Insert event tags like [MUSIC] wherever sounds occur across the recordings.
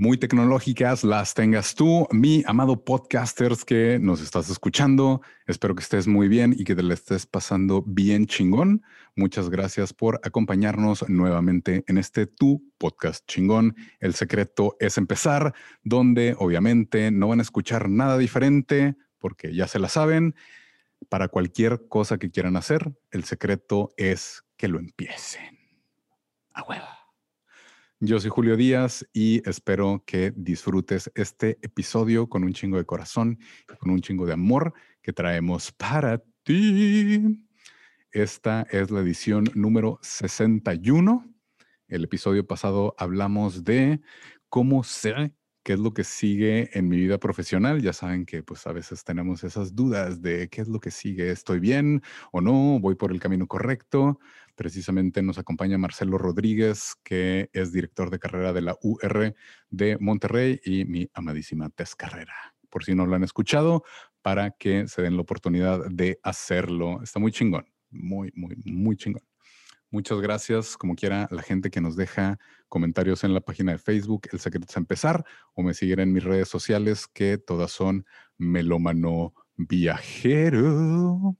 muy tecnológicas las tengas tú, mi amado podcasters que nos estás escuchando. Espero que estés muy bien y que te la estés pasando bien chingón. Muchas gracias por acompañarnos nuevamente en este tu podcast chingón. El secreto es empezar, donde obviamente no van a escuchar nada diferente porque ya se la saben. Para cualquier cosa que quieran hacer, el secreto es que lo empiecen. A hueva. Yo soy Julio Díaz y espero que disfrutes este episodio con un chingo de corazón con un chingo de amor que traemos para ti. Esta es la edición número 61. El episodio pasado hablamos de cómo sé qué es lo que sigue en mi vida profesional. Ya saben que pues a veces tenemos esas dudas de qué es lo que sigue, estoy bien o no, voy por el camino correcto. Precisamente nos acompaña Marcelo Rodríguez, que es director de carrera de la UR de Monterrey y mi amadísima Tess Carrera. Por si no lo han escuchado, para que se den la oportunidad de hacerlo. Está muy chingón, muy, muy, muy chingón. Muchas gracias, como quiera, la gente que nos deja comentarios en la página de Facebook, El Secreto es Empezar, o me siguen en mis redes sociales, que todas son Melómano Viajero.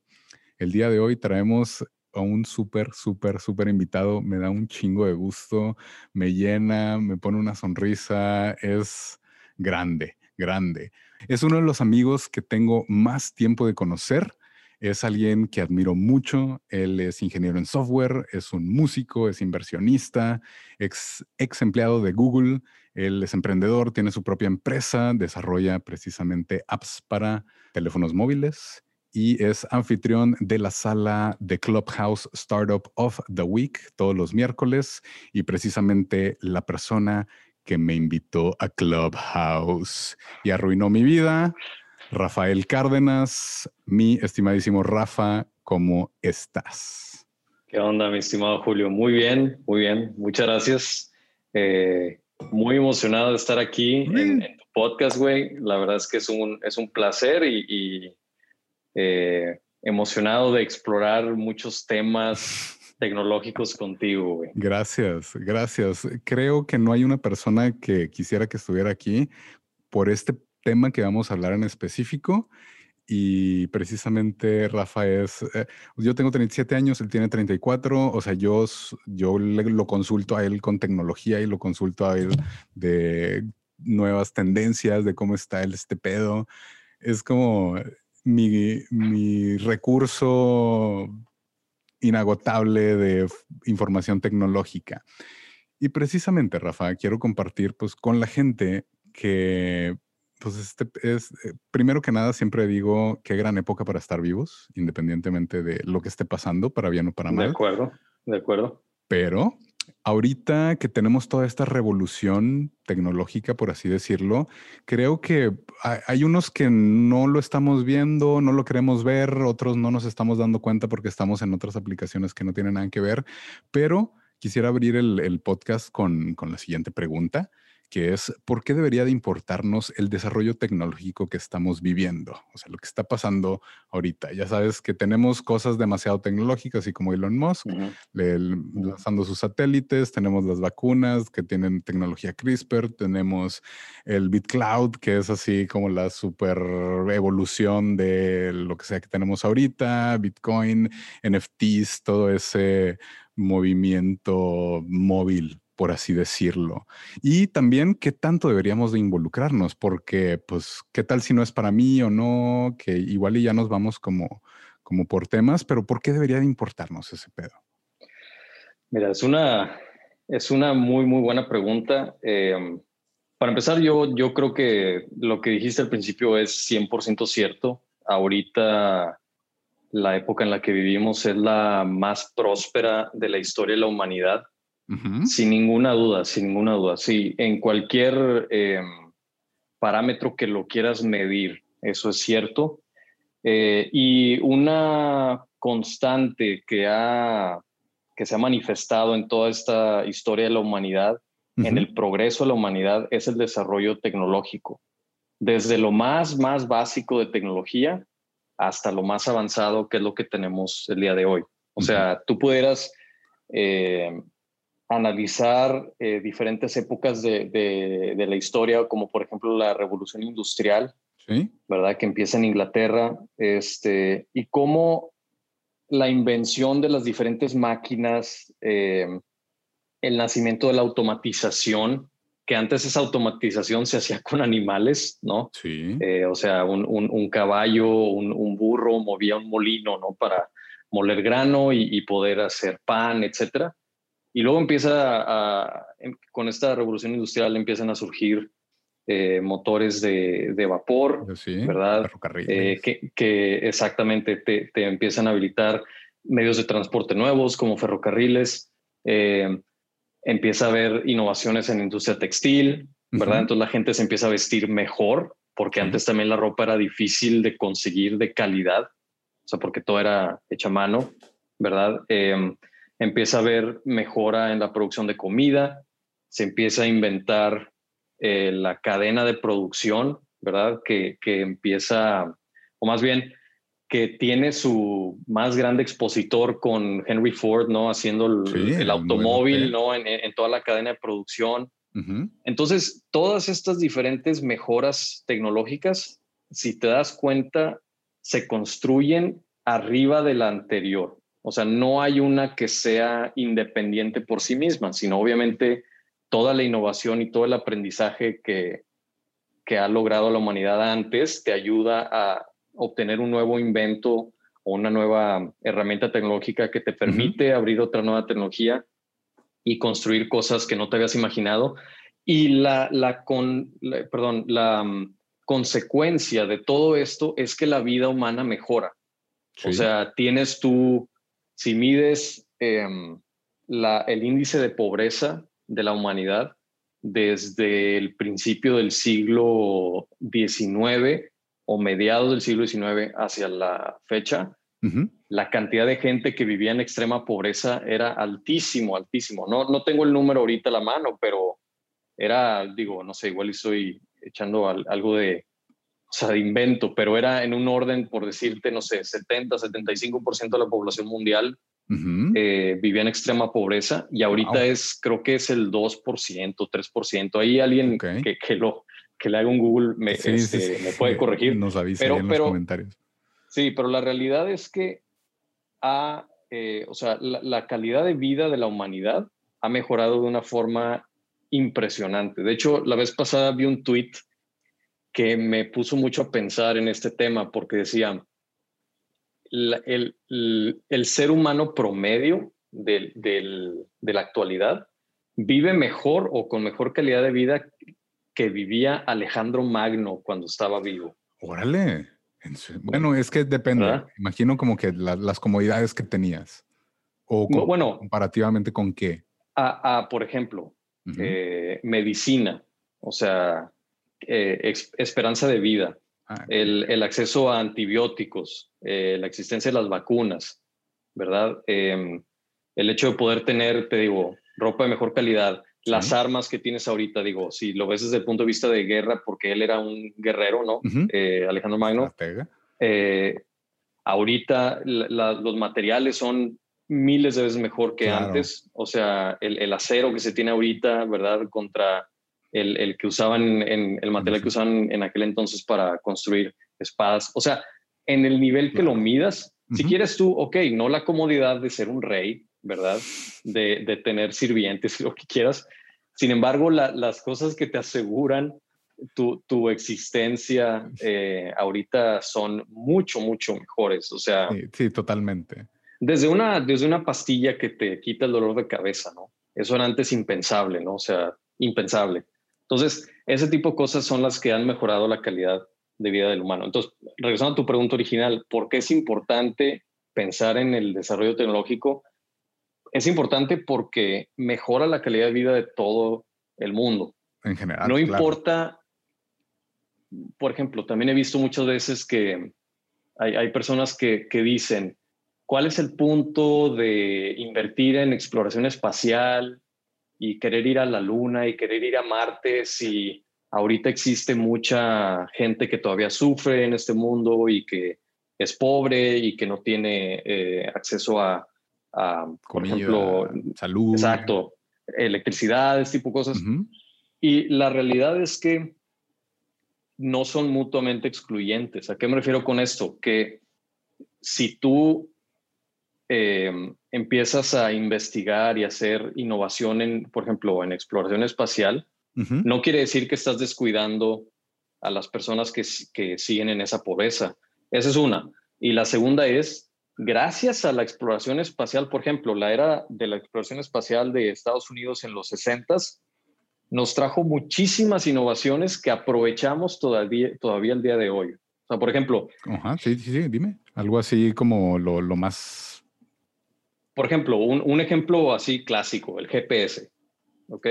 El día de hoy traemos a un súper, súper, súper invitado. Me da un chingo de gusto, me llena, me pone una sonrisa. Es grande, grande. Es uno de los amigos que tengo más tiempo de conocer. Es alguien que admiro mucho. Él es ingeniero en software, es un músico, es inversionista, ex, ex empleado de Google. Él es emprendedor, tiene su propia empresa, desarrolla precisamente apps para teléfonos móviles y es anfitrión de la sala de Clubhouse Startup of the Week todos los miércoles y precisamente la persona que me invitó a Clubhouse y arruinó mi vida, Rafael Cárdenas, mi estimadísimo Rafa, ¿cómo estás? ¿Qué onda, mi estimado Julio? Muy bien, muy bien, muchas gracias. Eh, muy emocionado de estar aquí en, tu podcast, güey. La verdad es que es un, es un placer y eh, emocionado de explorar muchos temas tecnológicos contigo. Gracias, gracias. Creo que no hay una persona que quisiera que estuviera aquí por este tema que vamos a hablar en específico. Y precisamente Rafa es, eh, yo tengo 37 años, él tiene 34, o sea, yo, yo lo consulto a él con tecnología y lo consulto a él de nuevas tendencias, de cómo está el, este pedo. Es como, mi, recurso inagotable de información tecnológica. Y precisamente, Rafa, quiero compartir pues, con la gente que, pues, este es, eh, primero que nada, siempre digo qué gran época para estar vivos, independientemente de lo que esté pasando, para bien o para mal. De acuerdo, de acuerdo. Pero ahorita que tenemos toda esta revolución tecnológica, por así decirlo, creo que hay unos que no lo estamos viendo, no lo queremos ver, otros no nos estamos dando cuenta porque estamos en otras aplicaciones que no tienen nada que ver, pero quisiera abrir el, podcast con, la siguiente pregunta que es por qué debería de importarnos el desarrollo tecnológico que estamos viviendo, o sea, lo que está pasando ahorita. Ya sabes que tenemos cosas demasiado tecnológicas y como Elon Musk, lanzando sus satélites, tenemos las vacunas que tienen tecnología CRISPR, tenemos el BitCloud, que es así como la super evolución de lo que sea que tenemos ahorita, Bitcoin, NFTs, todo ese movimiento móvil por así decirlo. Y también qué tanto deberíamos de involucrarnos, porque pues qué tal si no es para mí o no, que igual y ya nos vamos como, como por temas, pero ¿por qué debería de importarnos ese pedo? Mira, es una, es una muy, muy buena pregunta. Em, para empezar, yo, yo creo que lo que dijiste al principio es 100% cierto. Ahorita la época en la que vivimos es la más próspera de la historia de la humanidad. Sin ninguna duda, sin ninguna duda. Sí, en cualquier em, parámetro que lo quieras medir, eso es cierto. Eh, y una constante que, ha, que se ha manifestado en toda esta historia de la humanidad, en el progreso de la humanidad, es el desarrollo tecnológico. Desde lo más, más básico de tecnología hasta lo más avanzado que es lo que tenemos el día de hoy. O sea, tú pudieras eh, analizar eh, diferentes épocas de, de, la historia, como por ejemplo la revolución industrial, ¿verdad? Que empieza en Inglaterra, este, y cómo la invención de las diferentes máquinas, eh, el nacimiento de la automatización, que antes esa automatización se hacía con animales, ¿no? Sí. Eh, o sea, un, un, caballo, un, un, burro movía un molino, ¿no? Para moler grano y, y poder hacer pan, etcétera. Y luego empieza a, con esta revolución industrial empiezan a surgir eh, motores de, de vapor, ¿verdad? Eh, que, que, exactamente te, te, empiezan a habilitar medios de transporte nuevos como ferrocarriles. Eh, empieza a haber innovaciones en la industria textil, ¿verdad? Entonces la gente se empieza a vestir mejor, porque antes también la ropa era difícil de conseguir de calidad, o sea, porque todo era hecha a mano, ¿verdad? Empieza a haber mejora en la producción de comida, se empieza a inventar eh, la cadena de producción, ¿verdad? Que, que, empieza, o más bien, que tiene su más grande expositor con Henry Ford, ¿no? Haciendo el, automóvil, ¿no? En, en, toda la cadena de producción. Entonces, todas estas diferentes mejoras tecnológicas, si te das cuenta, se construyen arriba de la anterior. O sea, no hay una que sea independiente por sí misma, sino obviamente toda la innovación y todo el aprendizaje que, que ha logrado la humanidad antes te ayuda a obtener un nuevo invento o una nueva herramienta tecnológica que te permite abrir otra nueva tecnología y construir cosas que no te habías imaginado. Y la, la, con, perdón, la mm, consecuencia de todo esto es que la vida humana mejora. O sea, tienes tú si mides em, el índice de pobreza de la humanidad desde el principio del siglo XIX o mediados del siglo XIX hacia la fecha, la cantidad de gente que vivía en extrema pobreza era altísimo, altísimo. No, no tengo el número ahorita a la mano, pero era, digo, no sé, igual estoy echando algo de, o sea, de invento, pero era en un orden, por decirte, no sé, 70, 75% de la población mundial eh, vivía en extrema pobreza y ahorita es, creo que es el 2%, 3%. Ahí alguien que, que, lo, que le haga un Google me, este, me puede corregir. Nos avisa en los comentarios. Sí, pero la realidad es que ha, eh, o sea, la, la calidad de vida de la humanidad ha mejorado de una forma impresionante. De hecho, la vez pasada vi un tweet que me puso mucho a pensar en este tema porque decía, el, el, ser humano promedio del, del, de la actualidad vive mejor o con mejor calidad de vida que vivía Alejandro Magno cuando estaba vivo. Órale. Bueno, es que depende. Imagino como que las comodidades que tenías. O bueno, comparativamente con qué. A, por ejemplo, eh, medicina. O sea, eh, esperanza de vida, ah, el, acceso a antibióticos, eh, la existencia de las vacunas, ¿verdad? Em, el hecho de poder tener, te digo, ropa de mejor calidad, las armas que tienes ahorita, digo, si lo ves desde el punto de vista de guerra, porque él era un guerrero, ¿no? Eh, Alejandro Magno. ahorita los materiales son miles de veces mejor que antes, o sea, el, el, acero que se tiene ahorita, ¿verdad? Contra el, que usaban, en, el material que usaban en aquel entonces para construir espadas. O sea, en el nivel que lo midas, si quieres tú, ok, no la comodidad de ser un rey, ¿verdad? De, de tener sirvientes, lo que quieras. Sin embargo, las cosas que te aseguran tu, tu existencia eh, ahorita son mucho, mucho mejores. O sea, sí, totalmente. Desde una, desde una pastilla que te quita el dolor de cabeza, ¿no? Eso era antes impensable, ¿no? O sea, impensable. Entonces, ese tipo de cosas son las que han mejorado la calidad de vida del humano. Entonces, regresando a tu pregunta original, ¿por qué es importante pensar en el desarrollo tecnológico? Es importante porque mejora la calidad de vida de todo el mundo. En general. No importa, por ejemplo, también he visto muchas veces que hay, hay personas que, que, dicen, ¿cuál es el punto de invertir en exploración espacial y querer ir a la Luna y querer ir a Marte si ahorita existe mucha gente que todavía sufre en este mundo y que es pobre y que no tiene eh, acceso a, por ejemplo, salud. Exacto, electricidad, este tipo de cosas. Y la realidad es que no son mutuamente excluyentes. ¿A qué me refiero con esto? Que si tú em, empiezas a investigar y hacer innovación en, por ejemplo, en exploración espacial, no quiere decir que estás descuidando a las personas que, que siguen en esa pobreza. Esa es una. Y la segunda es, gracias a la exploración espacial, por ejemplo, la era de la exploración espacial de Estados Unidos en los 60 nos trajo muchísimas innovaciones que aprovechamos todavía, todavía el día de hoy. O sea, por ejemplo. Ajá, sí, sí, sí, dime. Algo así como lo, lo más. Por ejemplo, un, un, ejemplo así clásico, el GPS. ¿Ok?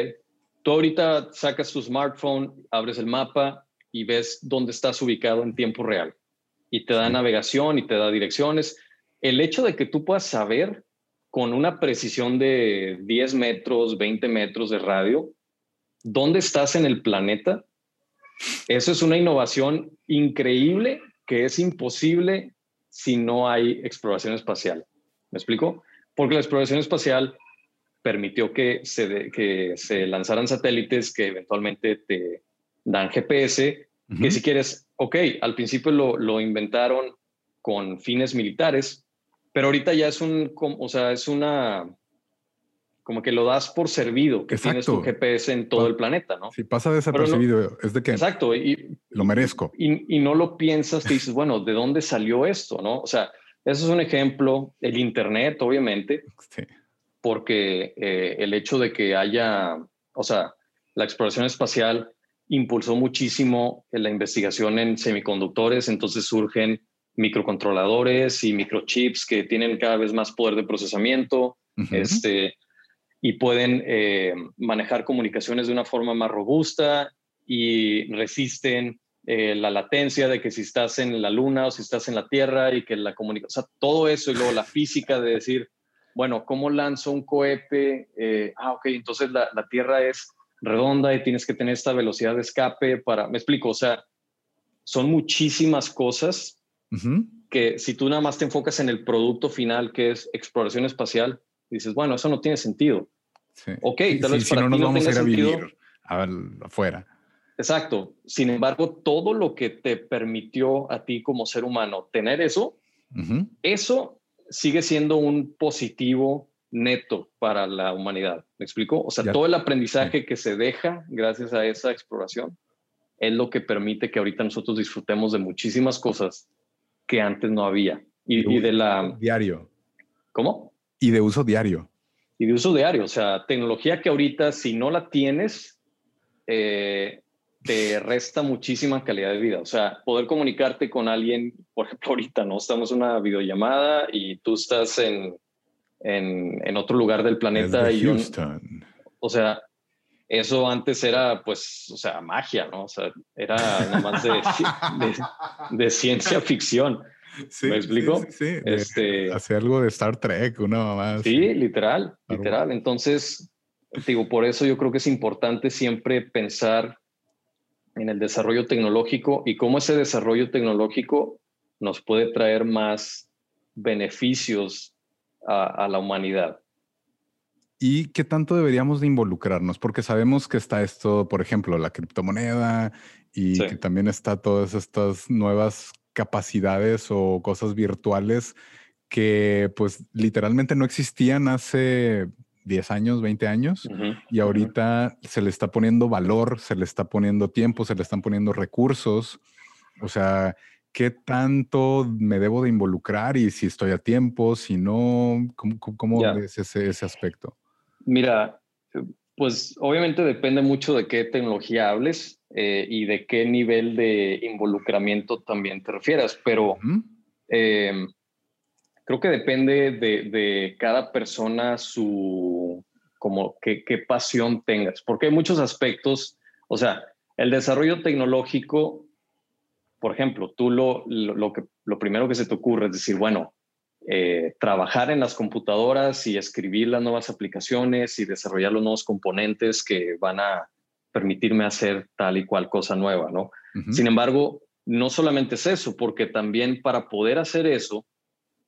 Tú ahorita sacas tu smartphone, abres el mapa y ves dónde estás ubicado en tiempo real. Y te da navegación y te da direcciones. El hecho de que tú puedas saber con una precisión de 10 metros, 20 metros de radio, dónde estás en el planeta, eso es una innovación increíble que es imposible si no hay exploración espacial. ¿Me explico? Porque la exploración espacial permitió que se, que se lanzaran satélites que eventualmente te dan GPS, que si quieres, ok, al principio lo, lo, inventaron con fines militares, pero ahorita ya es un, o sea, es una, como que lo das por servido, que tienes un GPS en todo el planeta, ¿no? Si pasa desapercibido, es de que exacto, y, lo merezco. Y, y, no lo piensas, te dices, bueno, ¿de dónde salió esto, no? O sea, eso es un ejemplo, el Internet, obviamente, sí. porque eh, el hecho de que haya, o sea, la exploración espacial impulsó muchísimo la investigación en semiconductores, entonces surgen microcontroladores y microchips que tienen cada vez más poder de procesamiento. Este, y pueden eh, manejar comunicaciones de una forma más robusta y resisten eh, la latencia de que si estás en la luna o si estás en la tierra y que la comunicación, o sea, todo eso y luego la física de decir, bueno, ¿cómo lanzo un cohete? Eh, ah, ok, entonces la, la, tierra es redonda y tienes que tener esta velocidad de escape para, me explico, o sea, son muchísimas cosas que si tú nada más te enfocas en el producto final que es exploración espacial, dices, bueno, eso no tiene sentido. Sí. Ok, tal vez si no nos vamos a ir a vivir afuera. Exacto. Sin embargo, todo lo que te permitió a ti como ser humano tener eso, eso sigue siendo un positivo neto para la humanidad. ¿Me explico? O sea, todo el aprendizaje que se deja gracias a esa exploración es lo que permite que ahorita nosotros disfrutemos de muchísimas cosas que antes no había. Y, y de la... Diario. ¿Cómo? Y de uso diario. Y de uso diario, o sea, tecnología que ahorita si no la tienes, eh, te resta muchísima calidad de vida. O sea, poder comunicarte con alguien, por ejemplo, [LAUGHS] ahorita, ¿no? Estamos en una videollamada y tú estás en, en, en otro lugar del planeta. y Houston. o sea, eso antes era, pues, o sea, magia, ¿no? O sea, era nada más de, de, de ciencia ficción. ¿Me explico? Sí, Este, hacer algo de Star Trek, una mamá. Sí, literal, literal. Entonces, digo, por eso yo creo que es importante siempre pensar en el desarrollo tecnológico y cómo ese desarrollo tecnológico nos puede traer más beneficios a, la humanidad. ¿Y qué tanto deberíamos de involucrarnos? Porque sabemos que está esto, por ejemplo, la criptomoneda y que también está todas estas nuevas capacidades o cosas virtuales que pues literalmente no existían hace 10 años, 20 años y ahorita se le está poniendo valor, se le está poniendo tiempo, se le están poniendo recursos. O sea, ¿qué tanto me debo de involucrar y si estoy a tiempo, si no? ¿Cómo, cómo ves ese, ese aspecto? Mira, pues obviamente depende mucho de qué tecnología hables. Eh, y de qué nivel de involucramiento también te refieras, pero eh, creo que depende de, cada persona su, como qué, pasión tengas, porque hay muchos aspectos, o sea, el desarrollo tecnológico, por ejemplo, tú lo, lo, que, lo primero que se te ocurre es decir, bueno, eh, trabajar en las computadoras y escribir las nuevas aplicaciones y desarrollar los nuevos componentes que van a permitirme hacer tal y cual cosa nueva, ¿no? Sin embargo, no solamente es eso, porque también para poder hacer eso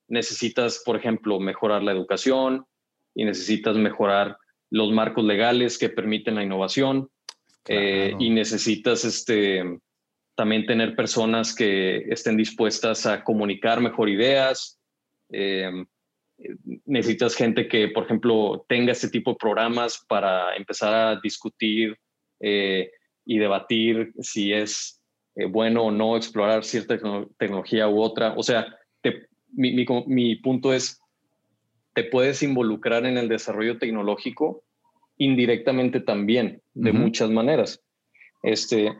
necesitas, por ejemplo, mejorar la educación y necesitas mejorar los marcos legales que permiten la innovación eh, y necesitas este, también tener personas que estén dispuestas a comunicar mejor ideas. Eh, necesitas gente que, por ejemplo, tenga este tipo de programas para empezar a discutir eh, y debatir si es bueno o no explorar cierta tecnología u otra. O sea, mi, mi, mi punto es, te puedes involucrar en el desarrollo tecnológico indirectamente también, de muchas maneras. Este,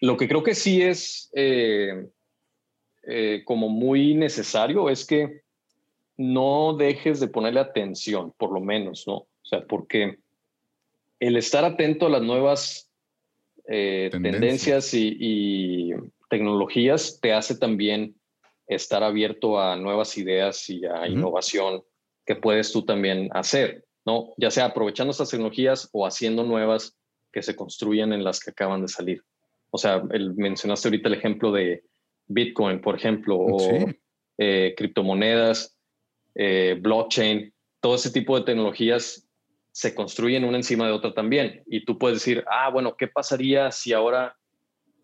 lo que creo que sí es eh, eh, como muy necesario es que no dejes de ponerle atención, por lo menos, ¿no? O sea, porque el estar atento a las nuevas eh, tendencias y, y, tecnologías te hace también estar abierto a nuevas ideas y a innovación que puedes tú también hacer, ¿no? Ya sea aprovechando estas tecnologías o haciendo nuevas que se construyen en las que acaban de salir. O sea, el, mencionaste ahorita el ejemplo de Bitcoin, por ejemplo, o eh, criptomonedas, eh, blockchain, todo ese tipo de tecnologías se construyen una encima de otra también. Y tú puedes decir, ah, bueno, ¿qué pasaría si ahora,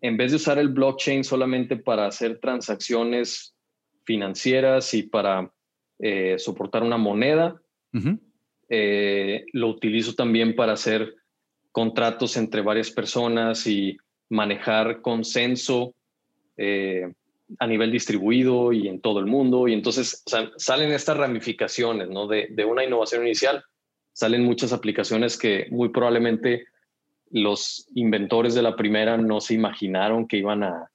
en vez de usar el blockchain solamente para hacer transacciones financieras y para eh, soportar una moneda. Eh, lo utilizo también para hacer contratos entre varias personas y manejar consenso eh, a nivel distribuido y en todo el mundo. Y entonces salen estas ramificaciones ¿no? de, de, una innovación inicial. Salen muchas aplicaciones que muy probablemente los inventores de la primera no se imaginaron que iban a,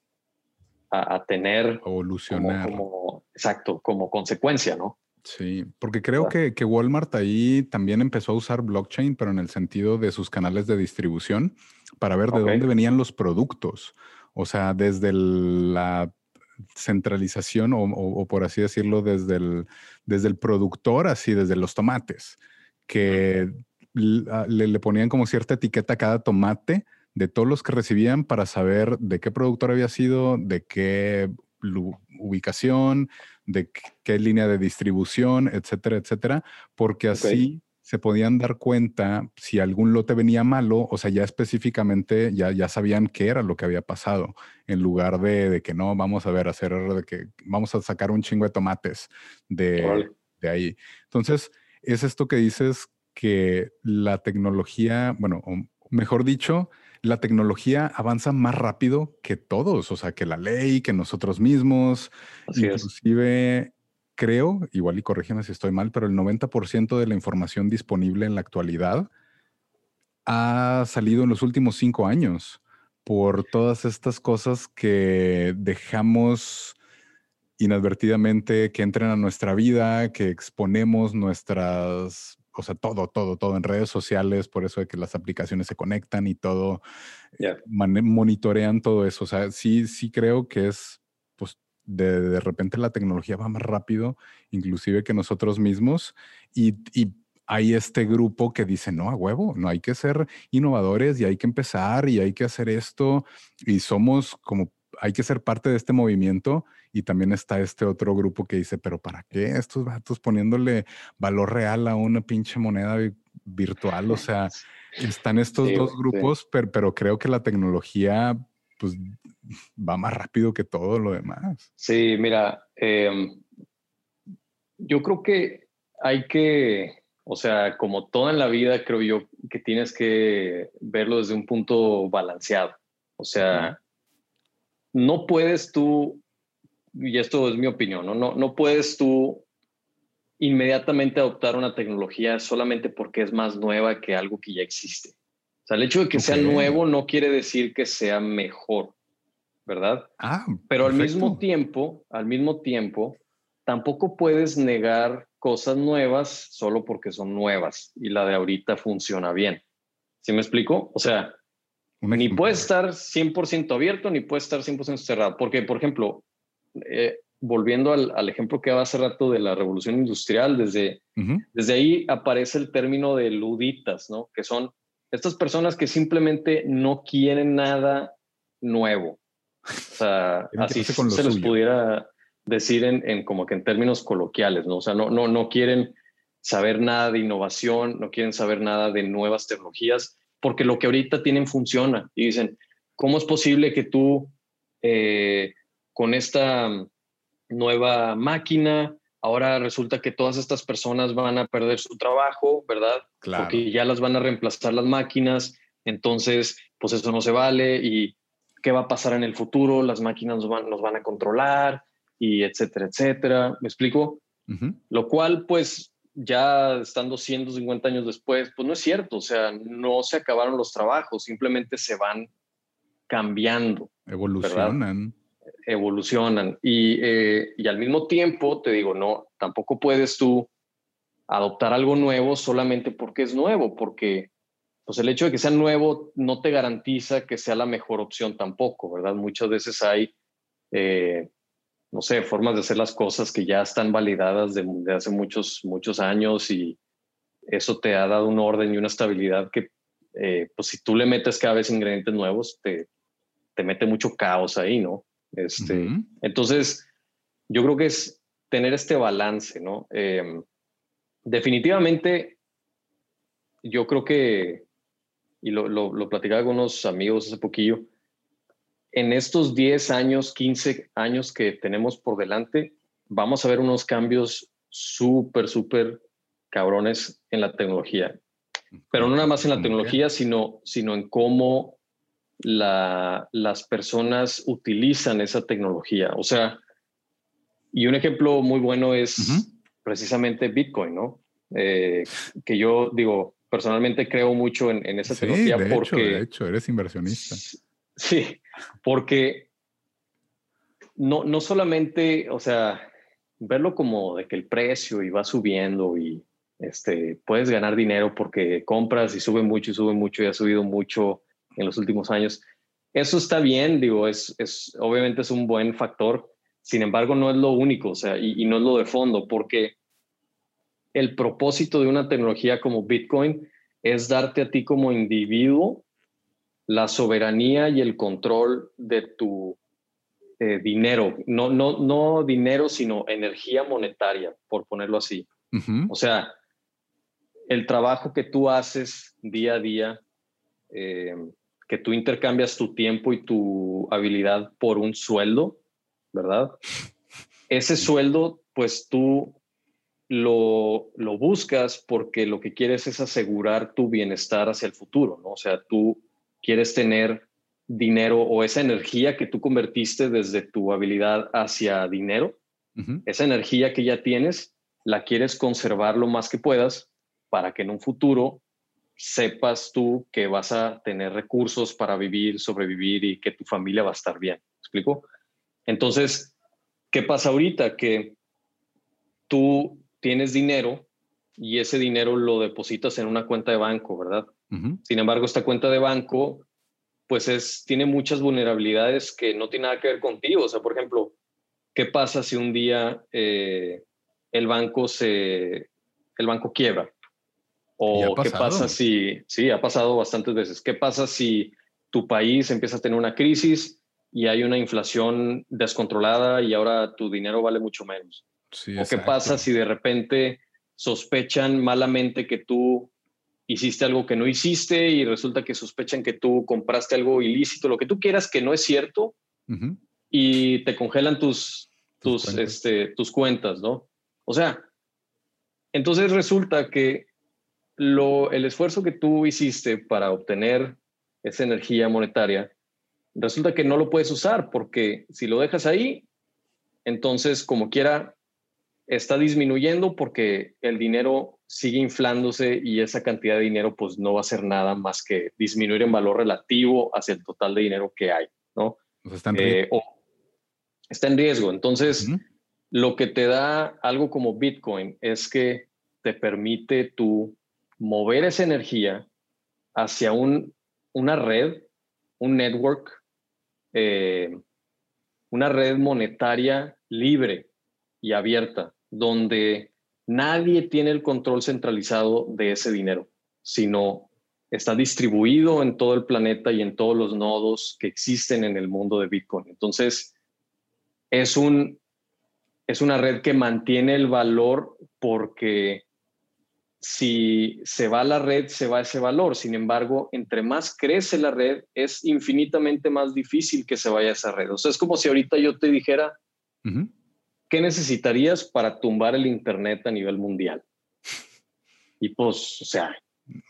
a, tener. Evolucionar. Como, exacto, como consecuencia, ¿no? Sí, porque creo que, que, Walmart ahí también empezó a usar blockchain, pero en el sentido de sus canales de distribución para ver de dónde venían los productos. O sea, desde la centralización o, por así decirlo, desde el, desde el productor, así desde los tomates, que le, le, ponían como cierta etiqueta a cada tomate de todos los que recibían para saber de qué productor había sido, de qué ubicación, de qué línea de distribución, etcétera, etcétera, porque así se podían dar cuenta si algún lote venía malo, o sea, ya específicamente ya, ya sabían qué era lo que había pasado, en lugar de, que no, vamos a ver, hacer, de que vamos a sacar un chingo de tomates de, de ahí. Entonces, es esto que dices que la tecnología, bueno, mejor dicho, la tecnología avanza más rápido que todos, o sea, que la ley, que nosotros mismos. Inclusive, creo, igual y corrígeme si estoy mal, pero el 90% de la información disponible en la actualidad ha salido en los últimos cinco años por todas estas cosas que dejamos inadvertidamente que entren a nuestra vida, que exponemos nuestras o sea, todo, todo, todo en redes sociales, por eso de que las aplicaciones se conectan y todo, eh, monitorean todo eso. O sea, sí, sí creo que es, pues, de, de repente la tecnología va más rápido, inclusive que nosotros mismos, y, y hay este grupo que dice, no, a huevo, no hay que ser innovadores y hay que empezar y hay que hacer esto, y somos como hay que ser parte de este movimiento y también está este otro grupo que dice, pero ¿para qué estos vatos poniéndole valor real a una pinche moneda virtual? O [LAUGHS] sea, están estos dos grupos, pero, creo que la tecnología pues [LAUGHS] va más rápido que todo lo demás. Sí, mira, em, yo creo que hay que, o sea, como todo en la vida, creo yo que tienes que verlo desde un punto balanceado. O sea, no puedes tú, y esto es mi opinión, no, no, no puedes tú inmediatamente adoptar una tecnología solamente porque es más nueva que algo que ya existe. O sea, el hecho de que sea nuevo no quiere decir que sea mejor, ¿verdad? Ah, pero al mismo tiempo, al mismo tiempo, tampoco puedes negar cosas nuevas solo porque son nuevas y la de ahorita funciona bien. ¿Sí me explico? O sea, ni puede estar 100% abierto ni puede estar 100% cerrado. Porque, por ejemplo, eh, volviendo al, ejemplo que daba hace rato de la revolución industrial, desde, desde ahí aparece el término de luditas, ¿no? Que son estas personas que simplemente no quieren nada nuevo. O sea, [LAUGHS] así se les pudiera decir en, en, como que en términos coloquiales, ¿no? O sea, no, no, no quieren saber nada de innovación, no quieren saber nada de nuevas tecnologías, porque lo que ahorita tienen funciona. Y dicen, ¿cómo es posible que tú eh, con esta nueva máquina, ahora resulta que todas estas personas van a perder su trabajo, ¿verdad? Claro. Porque ya las van a reemplazar las máquinas, entonces, pues eso no se vale y qué va a pasar en el futuro, las máquinas nos van, nos van a controlar y etcétera, etcétera. ¿Me explico? Lo cual, pues, ya estando 150 años después, pues no es cierto, o sea, no se acabaron los trabajos, simplemente se van cambiando. Evolucionan. Evolucionan. Y, eh, y al mismo tiempo, te digo, no, tampoco puedes tú adoptar algo nuevo solamente porque es nuevo, porque pues el hecho de que sea nuevo no te garantiza que sea la mejor opción tampoco, ¿verdad? Muchas veces hay eh, no sé, formas de hacer las cosas que ya están validadas de, hace muchos, muchos años y eso te ha dado un orden y una estabilidad que, eh, pues si tú le metes cada vez ingredientes nuevos, te, te mete mucho caos ahí, ¿no? Este, Entonces, yo creo que es tener este balance, ¿no? Em, definitivamente, yo creo que, y lo, lo, lo platicaba con unos amigos hace poquillo, en estos 10 años, 15 años que tenemos por delante, vamos a ver unos cambios súper, súper cabrones en la tecnología. Pero no nada más en la tecnología, sino, sino en cómo la, las personas utilizan esa tecnología. O sea, y un ejemplo muy bueno es precisamente Bitcoin, ¿no? Eh, que yo digo, personalmente creo mucho en, esa tecnología porque... de hecho, eres inversionista. Sí, porque no, no solamente, o sea, verlo como de que el precio y va subiendo y este, puedes ganar dinero porque compras y sube mucho y sube mucho y ha subido mucho en los últimos años. Eso está bien, digo, es, es obviamente es un buen factor. Sin embargo, no es lo único, o sea, y, y no es lo de fondo, porque el propósito de una tecnología como Bitcoin es darte a ti como individuo la soberanía y el control de tu eh, dinero, no, no, no dinero, sino energía monetaria, por ponerlo así. O sea, el trabajo que tú haces día a día, eh, que tú intercambias tu tiempo y tu habilidad por un sueldo, ¿verdad? Ese sueldo, pues tú lo, lo buscas porque lo que quieres es asegurar tu bienestar hacia el futuro, ¿no? O sea, tú quieres tener dinero o esa energía que tú convertiste desde tu habilidad hacia dinero, esa energía que ya tienes, la quieres conservar lo más que puedas para que en un futuro sepas tú que vas a tener recursos para vivir, sobrevivir y que tu familia va a estar bien. ¿Me explico? Entonces, ¿qué pasa ahorita? Que tú tienes dinero y ese dinero lo depositas en una cuenta de banco, ¿verdad? Sin embargo, esta cuenta de banco, pues es, tiene muchas vulnerabilidades que no tienen nada que ver contigo. O sea, por ejemplo, ¿qué pasa si un día eh, el banco se, el banco quiebra? O qué pasa si, sí, ha pasado bastantes veces. ¿Qué pasa si tu país empieza a tener una crisis y hay una inflación descontrolada y ahora tu dinero vale mucho menos? o qué pasa si de repente sospechan malamente que tú hiciste algo que no hiciste y resulta que sospechan que tú compraste algo ilícito, lo que tú quieras que no es cierto y te congelan tus, tus, cuentas. Este, tus cuentas, ¿no? O sea, entonces resulta que lo, el esfuerzo que tú hiciste para obtener esa energía monetaria, resulta que no lo puedes usar porque si lo dejas ahí, entonces como quiera está disminuyendo porque el dinero sigue inflándose y esa cantidad de dinero pues no va a ser nada más que disminuir en valor relativo hacia el total de dinero que hay, ¿no? está, en eh, está en riesgo. Entonces, lo que te da algo como Bitcoin es que te permite tú mover esa energía hacia un, una red, un network, eh, una red monetaria libre y abierta, donde nadie tiene el control centralizado de ese dinero, sino está distribuido en todo el planeta y en todos los nodos que existen en el mundo de Bitcoin. Entonces, es, un, es una red que mantiene el valor porque si se va la red, se va ese valor. Sin embargo, entre más crece la red, es infinitamente más difícil que se vaya esa red. O sea, es como si ahorita yo te dijera, ¿qué necesitarías para tumbar el Internet a nivel mundial? Y pues, o sea...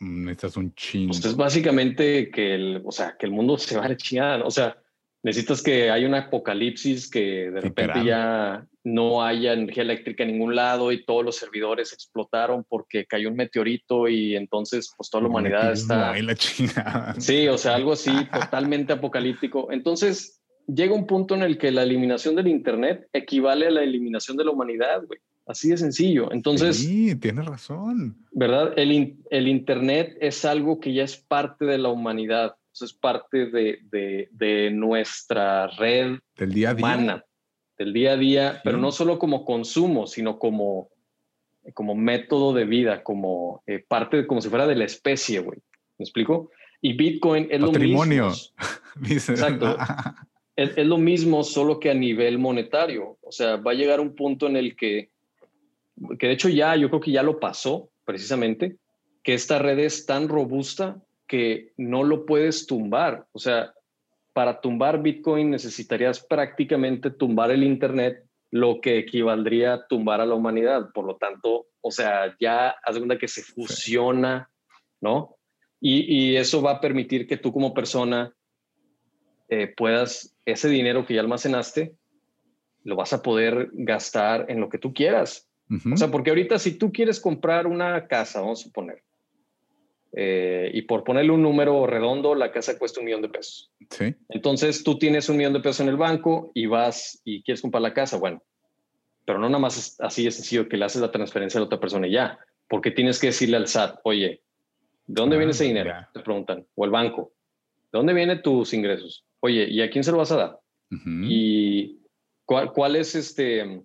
Necesitas un chingo. Pues es básicamente que el, o sea, que el mundo se va a la chingada. O sea, necesitas que haya un apocalipsis que de repente ya no haya energía eléctrica en ningún lado y todos los servidores explotaron porque cayó un meteorito y entonces pues toda la humanidad está... La sí, o sea, algo así totalmente apocalíptico. Entonces llega un punto en el que la eliminación del Internet equivale a la eliminación de la humanidad, güey. Así de sencillo. Entonces... Sí, tienes razón. ¿Verdad? El, el Internet es algo que ya es parte de la humanidad. es parte de, de, de, nuestra red del día a día. humana del día a día, pero no solo como consumo, sino como, como método de vida, como eh, parte, como si fuera de la especie, güey. ¿Me explico? Y Bitcoin es lo mismo. [LAUGHS] Exacto. [LAUGHS] es, es, lo mismo, solo que a nivel monetario. O sea, va a llegar un punto en el que, que de hecho ya, yo creo que ya lo pasó, precisamente, que esta red es tan robusta que no lo puedes tumbar. O sea, para tumbar Bitcoin necesitarías prácticamente tumbar el Internet, lo que equivaldría a tumbar a la humanidad. Por lo tanto, o sea, ya haz cuenta que se fusiona, ¿no? Y, eso va a permitir que tú como persona eh, puedas, ese dinero que ya almacenaste, lo vas a poder gastar en lo que tú quieras. O sea, porque ahorita si tú quieres comprar una casa, vamos a suponer, eh, y por ponerle un número redondo, la casa cuesta un millón de pesos. Sí. Entonces tú tienes un millón de pesos en el banco y vas y quieres comprar la casa, bueno, pero no nada más así de sencillo que le haces la transferencia a la otra persona y ya, porque tienes que decirle al SAT, oye, ¿de dónde viene ese ah, dinero? Te preguntan, o el banco, ¿de dónde vienen tus ingresos? Oye, ¿y a quién se lo vas a dar? Y cuál, cuál es este,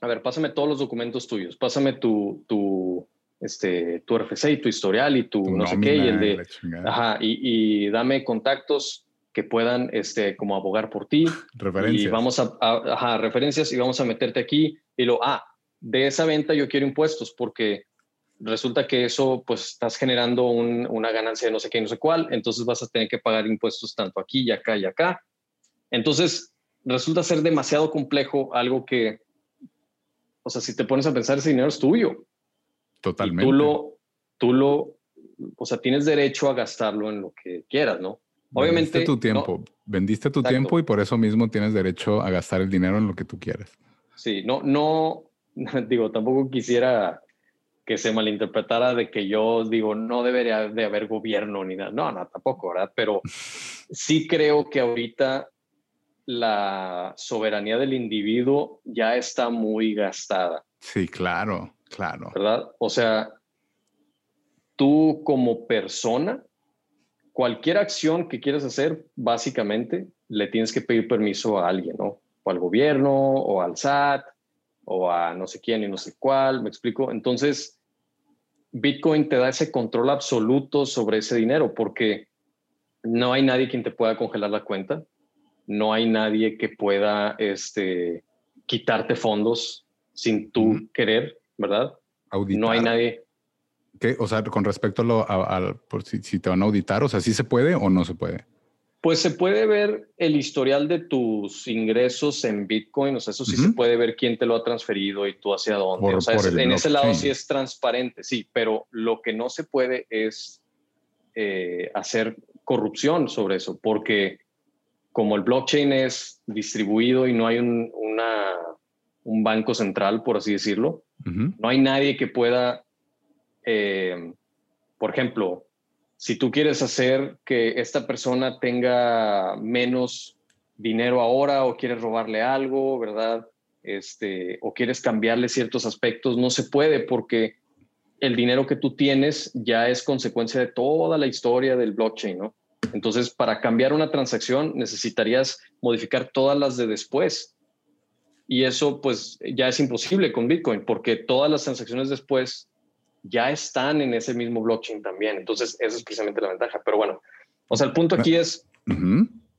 a ver, pásame todos los documentos tuyos, pásame tu, tu este, tu RFC y tu historial y tu, no sé qué, y el de, ajá, y, dame contactos que puedan, este, como abogar por ti. [LAUGHS] Referencias. Y vamos a, ajá, referencias y vamos a meterte aquí y lo, ah, de esa venta yo quiero impuestos porque resulta que eso, pues estás generando una ganancia de no sé qué, no sé cuál, entonces vas a tener que pagar impuestos tanto aquí y acá y acá. Entonces, resulta ser demasiado complejo algo que, o sea, si te pones a pensar, ese dinero es tuyo. Totalmente. tú lo, tú lo, o sea, tienes derecho a gastarlo en lo que quieras, ¿no? Obviamente. Vendiste tu tiempo, vendiste tu tiempo y por eso mismo tienes derecho a gastar el dinero en lo que tú quieras. Sí, no, no, [LAUGHS] digo, tampoco quisiera que se malinterpretara de que yo digo, no debería de haber gobierno ni nada. No, no, tampoco, ¿verdad? Pero [LAUGHS] sí creo que ahorita la soberanía del individuo ya está muy gastada. Sí, claro. Claro. ¿Verdad? O sea, tú como persona, cualquier acción que quieras hacer, básicamente le tienes que pedir permiso a alguien, ¿no? O al gobierno, o al SAT, o a no sé quién y no sé cuál, me explico. Entonces, Bitcoin te da ese control absoluto sobre ese dinero porque no hay nadie quien te pueda congelar la cuenta, no hay nadie que pueda este, quitarte fondos sin tú querer. ¿verdad? No hay nadie. ¿Qué? O sea, con respecto a, lo, a, si, te van a auditar, o sea, ¿sí se puede o no se puede? Pues se puede ver el historial de tus ingresos en Bitcoin, o sea, eso sí se puede ver quién te lo ha transferido y tú hacia dónde. o sea, en ese lado sí es transparente, sí, pero lo que no se puede es eh, hacer corrupción sobre eso, porque como el blockchain es distribuido y no hay un, una, un banco central, por así decirlo, no hay nadie que pueda, eh, por ejemplo, si tú quieres hacer que esta persona tenga menos dinero ahora o quieres robarle algo, ¿verdad? Este, o quieres cambiarle ciertos aspectos, no se puede porque el dinero que tú tienes ya es consecuencia de toda la historia del blockchain, ¿no? Entonces, para cambiar una transacción necesitarías modificar todas las de después. Y eso pues ya es imposible con Bitcoin porque todas las transacciones después ya están en ese mismo blockchain también. Entonces, esa es precisamente la ventaja. Pero bueno, o sea, el punto aquí es...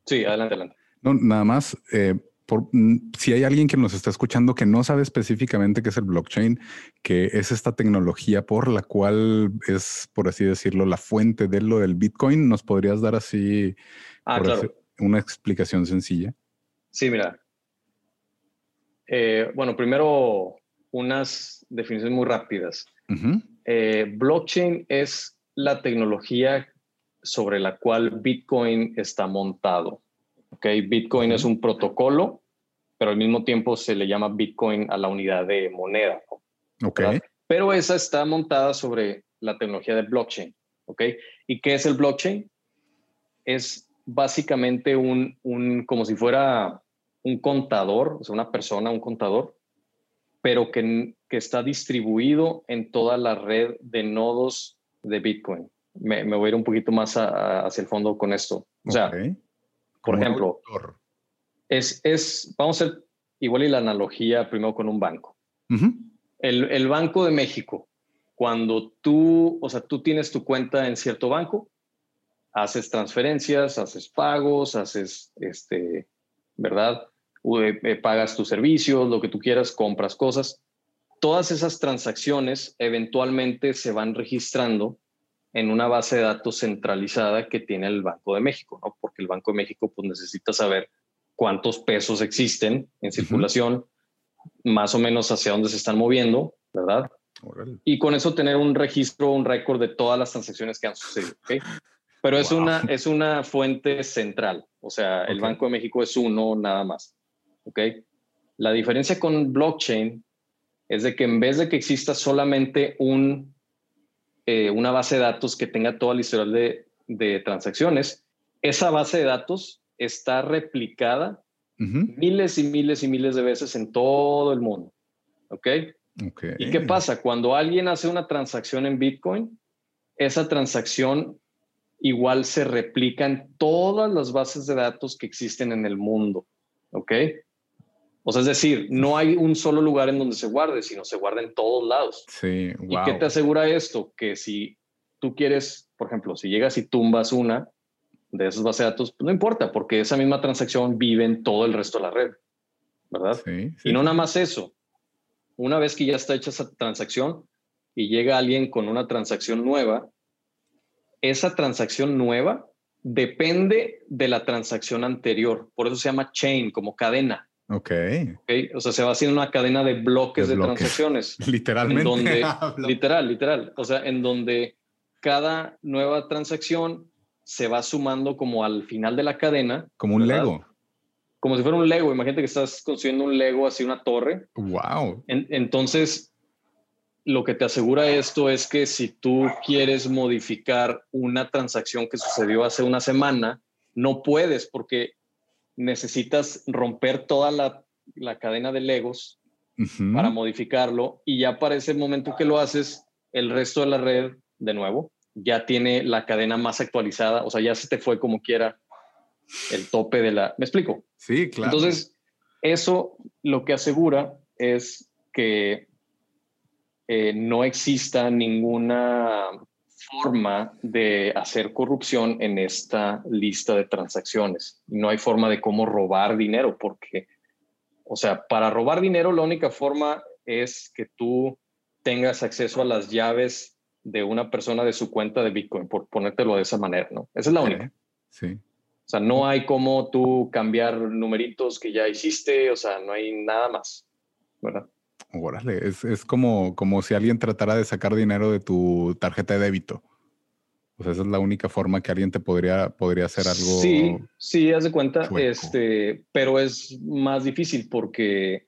Sí, adelante, adelante. No, nada más, eh, por, mm, si hay alguien que nos está escuchando que no sabe específicamente qué es el blockchain, que es esta tecnología por la cual es, por así decirlo, la fuente de lo del Bitcoin, ¿nos podrías dar así ah, una explicación sencilla? Sí, mira. Eh, bueno, primero unas definiciones muy rápidas. Eh, blockchain es la tecnología sobre la cual Bitcoin está montado. Okay, Bitcoin es un protocolo, pero al mismo tiempo se le llama Bitcoin a la unidad de moneda. Okay. Pero esa está montada sobre la tecnología de blockchain. Okay. ¿Y qué es el blockchain? Es básicamente un, un como si fuera un contador, o sea, una persona, un contador, pero que, que está distribuido en toda la red de nodos de Bitcoin. Me, me voy a ir un poquito más hacia el fondo con esto. O sea, por ejemplo, es, es, vamos a hacer igual y la analogía primero con un banco. el, el, Banco de México, cuando tú, o sea, tú tienes tu cuenta en cierto banco, haces transferencias, haces pagos, haces, este, ¿verdad? Eh, pagas tus servicios, lo que tú quieras, compras cosas. Todas esas transacciones eventualmente se van registrando en una base de datos centralizada que tiene el Banco de México, ¿no? Porque el Banco de México pues necesita saber cuántos pesos existen en circulación, más o menos hacia dónde se están moviendo, ¿verdad? Y con eso tener un registro, un récord de todas las transacciones que han sucedido, ¿ok? Pero es, una, es una fuente central, o sea, el Banco de México es uno nada más, ¿ok? La diferencia con blockchain es de que en vez de que exista solamente un eh, una base de datos que tenga toda la historial de, transacciones, esa base de datos está replicada miles y miles y miles de veces en todo el mundo. ¿Ok? ¿Y qué pasa? Cuando alguien hace una transacción en Bitcoin, esa transacción igual se replica en todas las bases de datos que existen en el mundo. ¿Ok? O sea, es decir, no hay un solo lugar en donde se guarde, sino se guarda en todos lados. Sí, wow. ¿Y qué te asegura esto? Que si tú quieres, por ejemplo, si llegas y tumbas una de esas bases de datos, pues no importa, porque esa misma transacción vive en todo el resto de la red, ¿verdad? Sí, y no nada más eso. Una vez que ya está hecha esa transacción y llega alguien con una transacción nueva, esa transacción nueva depende de la transacción anterior. Por eso se llama chain, como cadena. Ok. okay. O sea, se va haciendo una cadena de bloques de, transacciones. [LAUGHS] Literalmente. donde, [LAUGHS] literal, literal. O sea, en donde cada nueva transacción se va sumando como al final de la cadena. Como un Lego. Como si fuera un Lego. Imagínate que estás construyendo un Lego así, una torre. Wow. entonces, lo que te asegura esto es que si tú quieres modificar una transacción que sucedió hace una semana, no puedes porque necesitas romper toda la, cadena de legos para modificarlo y ya para ese momento que lo haces, el resto de la red, de nuevo, ya tiene la cadena más actualizada, o sea, ya se te fue como quiera el tope de la... ¿Me explico? Sí, claro. Entonces, eso lo que asegura es que eh, no exista ninguna forma de hacer corrupción en esta lista de transacciones. No hay forma de cómo robar dinero, porque, o sea, para robar dinero la única forma es que tú tengas acceso a las llaves de una persona de su cuenta de Bitcoin, por ponértelo de esa manera, ¿no? Esa es la única. Sí. O sea, no hay cómo tú cambiar numeritos que ya hiciste, o sea, no hay nada más, ¿verdad? Órale, es, es como, como si alguien tratara de sacar dinero de tu tarjeta de débito. O sea, esa es la única forma que alguien te podría, podría hacer algo. Sí, sí, haz de cuenta, este, pero es más difícil porque,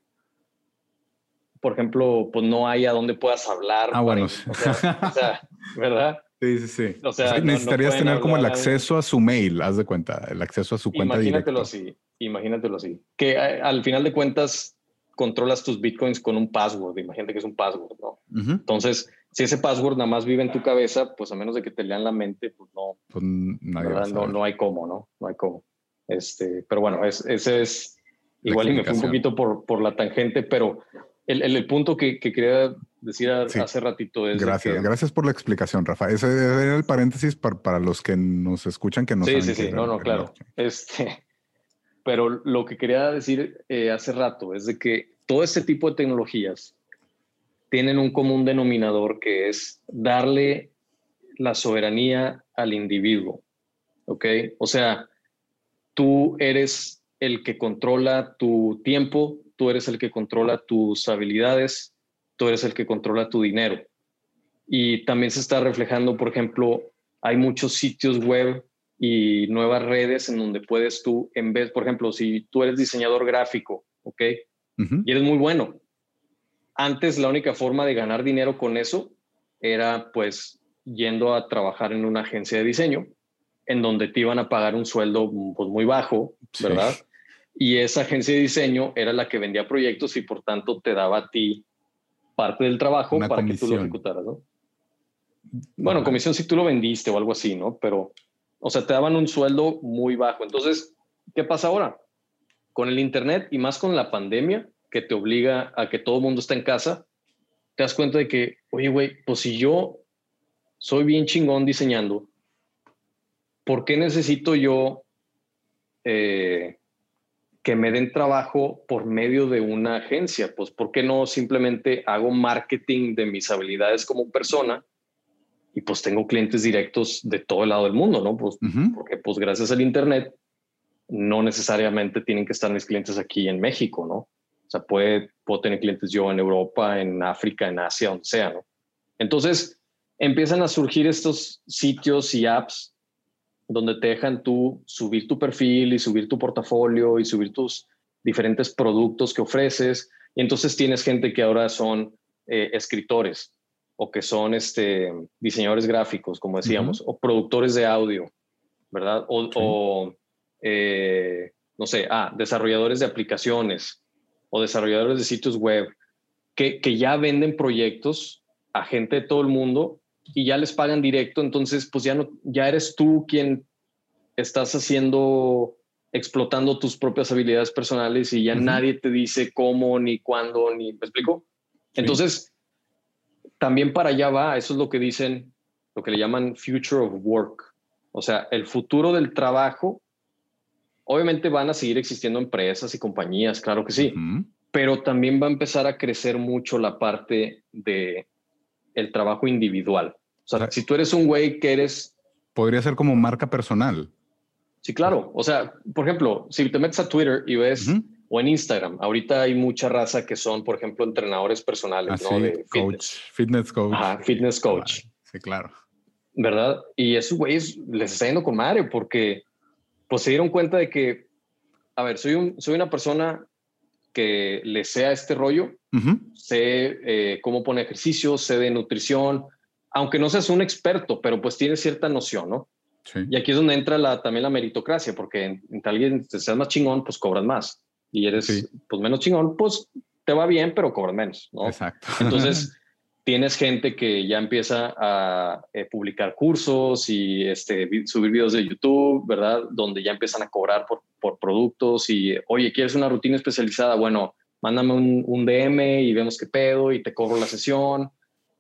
por ejemplo, pues no hay a dónde puedas hablar. Ah, bueno. O sea, [LAUGHS] ¿verdad? Sí, sí, sí. O sea, necesitarías tener como el acceso a su mail, haz de cuenta, el acceso a su cuenta Imagínatelo así, imagínatelo así. Que eh, al final de cuentas, controlas tus bitcoins con un password. Imagínate que es un password, ¿no? Entonces, si ese password nada más vive en tu cabeza, pues a menos de que te lean la mente, pues no, pues no, no, no, hay cómo, ¿no? No hay cómo. Este, pero bueno, es, ese es igual y me fui un poquito por, por la tangente, pero el, el, punto que, que, quería decir hace ratito es... Gracias, gracias por la explicación, Rafa. Ese era el paréntesis para, para los que nos escuchan que no Sí, sí, sí, no, no, claro. Este, pero lo que quería decir eh, hace rato es de que todo este tipo de tecnologías tienen un común denominador que es darle la soberanía al individuo. ¿Ok? O sea, tú eres el que controla tu tiempo, tú eres el que controla tus habilidades, tú eres el que controla tu dinero. Y también se está reflejando, por ejemplo, hay muchos sitios web y nuevas redes en donde puedes tú, en vez, por ejemplo, si tú eres diseñador gráfico, ¿ok? Y eres muy bueno. Antes la única forma de ganar dinero con eso era pues yendo a trabajar en una agencia de diseño en donde te iban a pagar un sueldo pues, muy bajo, ¿verdad? Y esa agencia de diseño era la que vendía proyectos y por tanto te daba a ti parte del trabajo para que tú lo ejecutaras, ¿no? Bueno, comisión si tú lo vendiste o algo así, ¿no? Pero o sea, te daban un sueldo muy bajo. Entonces, ¿qué pasa ahora? Con el Internet y más con la pandemia, que te obliga a que todo el mundo está en casa, te das cuenta de que, oye, güey, pues si yo soy bien chingón diseñando, ¿por qué necesito yo eh, que me den trabajo por medio de una agencia? Pues, ¿por qué no simplemente hago marketing de mis habilidades como persona? Y pues tengo clientes directos de todo el lado del mundo, ¿no? Pues, Porque pues gracias al Internet no necesariamente tienen que estar mis clientes aquí en México, ¿no? O sea, puede, puedo tener clientes yo en Europa, en África, en Asia, donde sea, ¿no? Entonces empiezan a surgir estos sitios y apps donde te dejan tú subir tu perfil y subir tu portafolio y subir tus diferentes productos que ofreces. Y entonces tienes gente que ahora son eh, escritores, o que son este, diseñadores gráficos, como decíamos, o productores de audio, ¿verdad? O, eh, no sé, ah, desarrolladores de aplicaciones o desarrolladores de sitios web que, que ya venden proyectos a gente de todo el mundo y ya les pagan directo, entonces pues ya no, ya eres tú quien estás haciendo, explotando tus propias habilidades personales y ya nadie te dice cómo, ni cuándo, ni, ¿me explico? Entonces, también para allá va, eso es lo que dicen, lo que le llaman future of work. O sea, el futuro del trabajo, obviamente van a seguir existiendo empresas y compañías, claro que sí, pero también va a empezar a crecer mucho la parte de el trabajo individual. O sea, si tú eres un güey que eres... Podría ser como marca personal. Sí, claro. O sea, por ejemplo, si te metes a Twitter y ves o en Instagram. Ahorita hay mucha raza que son, por ejemplo, entrenadores personales, ¿no? De coach, fitness, coach. Ajá, fitness coach. sí, claro. ¿Verdad? Y esos güeyes les está yendo con madre porque pues se dieron cuenta de que, a ver, soy, un, soy una persona que le sea este rollo, sé eh, cómo pone ejercicio, sé de nutrición, aunque no seas un experto, pero pues tienes cierta noción, ¿no? Sí. Y aquí es donde entra la, también la meritocracia, porque entre alguien te seas más chingón, pues cobras más y eres pues menos chingón, pues te va bien, pero cobras menos, ¿no? Exacto. Entonces, [LAUGHS] tienes gente que ya empieza a eh, publicar cursos y este, subir videos de YouTube, ¿verdad? Donde ya empiezan a cobrar por, por productos y, oye, ¿quieres una rutina especializada? Bueno, mándame un, un, DM y vemos qué pedo y te cobro la sesión.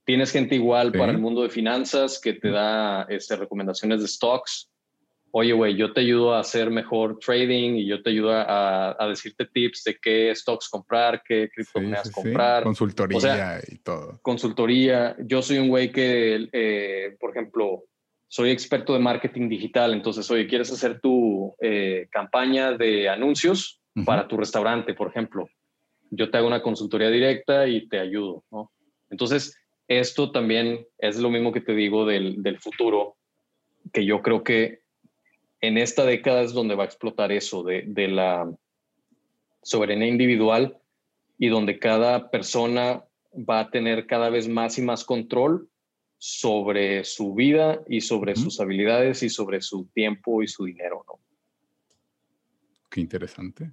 Tienes gente igual para el mundo de finanzas que te da este, recomendaciones de stocks oye, güey, yo te ayudo a hacer mejor trading y yo te ayudo a, decirte tips de qué stocks comprar, qué criptomonedas comprar. Consultoría y todo. Consultoría. Yo soy un güey que, eh, por ejemplo, soy experto de marketing digital. Entonces, oye, ¿quieres hacer tu eh, campaña de anuncios para tu restaurante, por ejemplo? Yo te hago una consultoría directa y te ayudo, ¿no? Entonces, esto también es lo mismo que te digo del, del futuro, que yo creo que en esta década es donde va a explotar eso de, la soberanía individual y donde cada persona va a tener cada vez más y más control sobre su vida y sobre sus habilidades y sobre su tiempo y su dinero, ¿no? Qué interesante.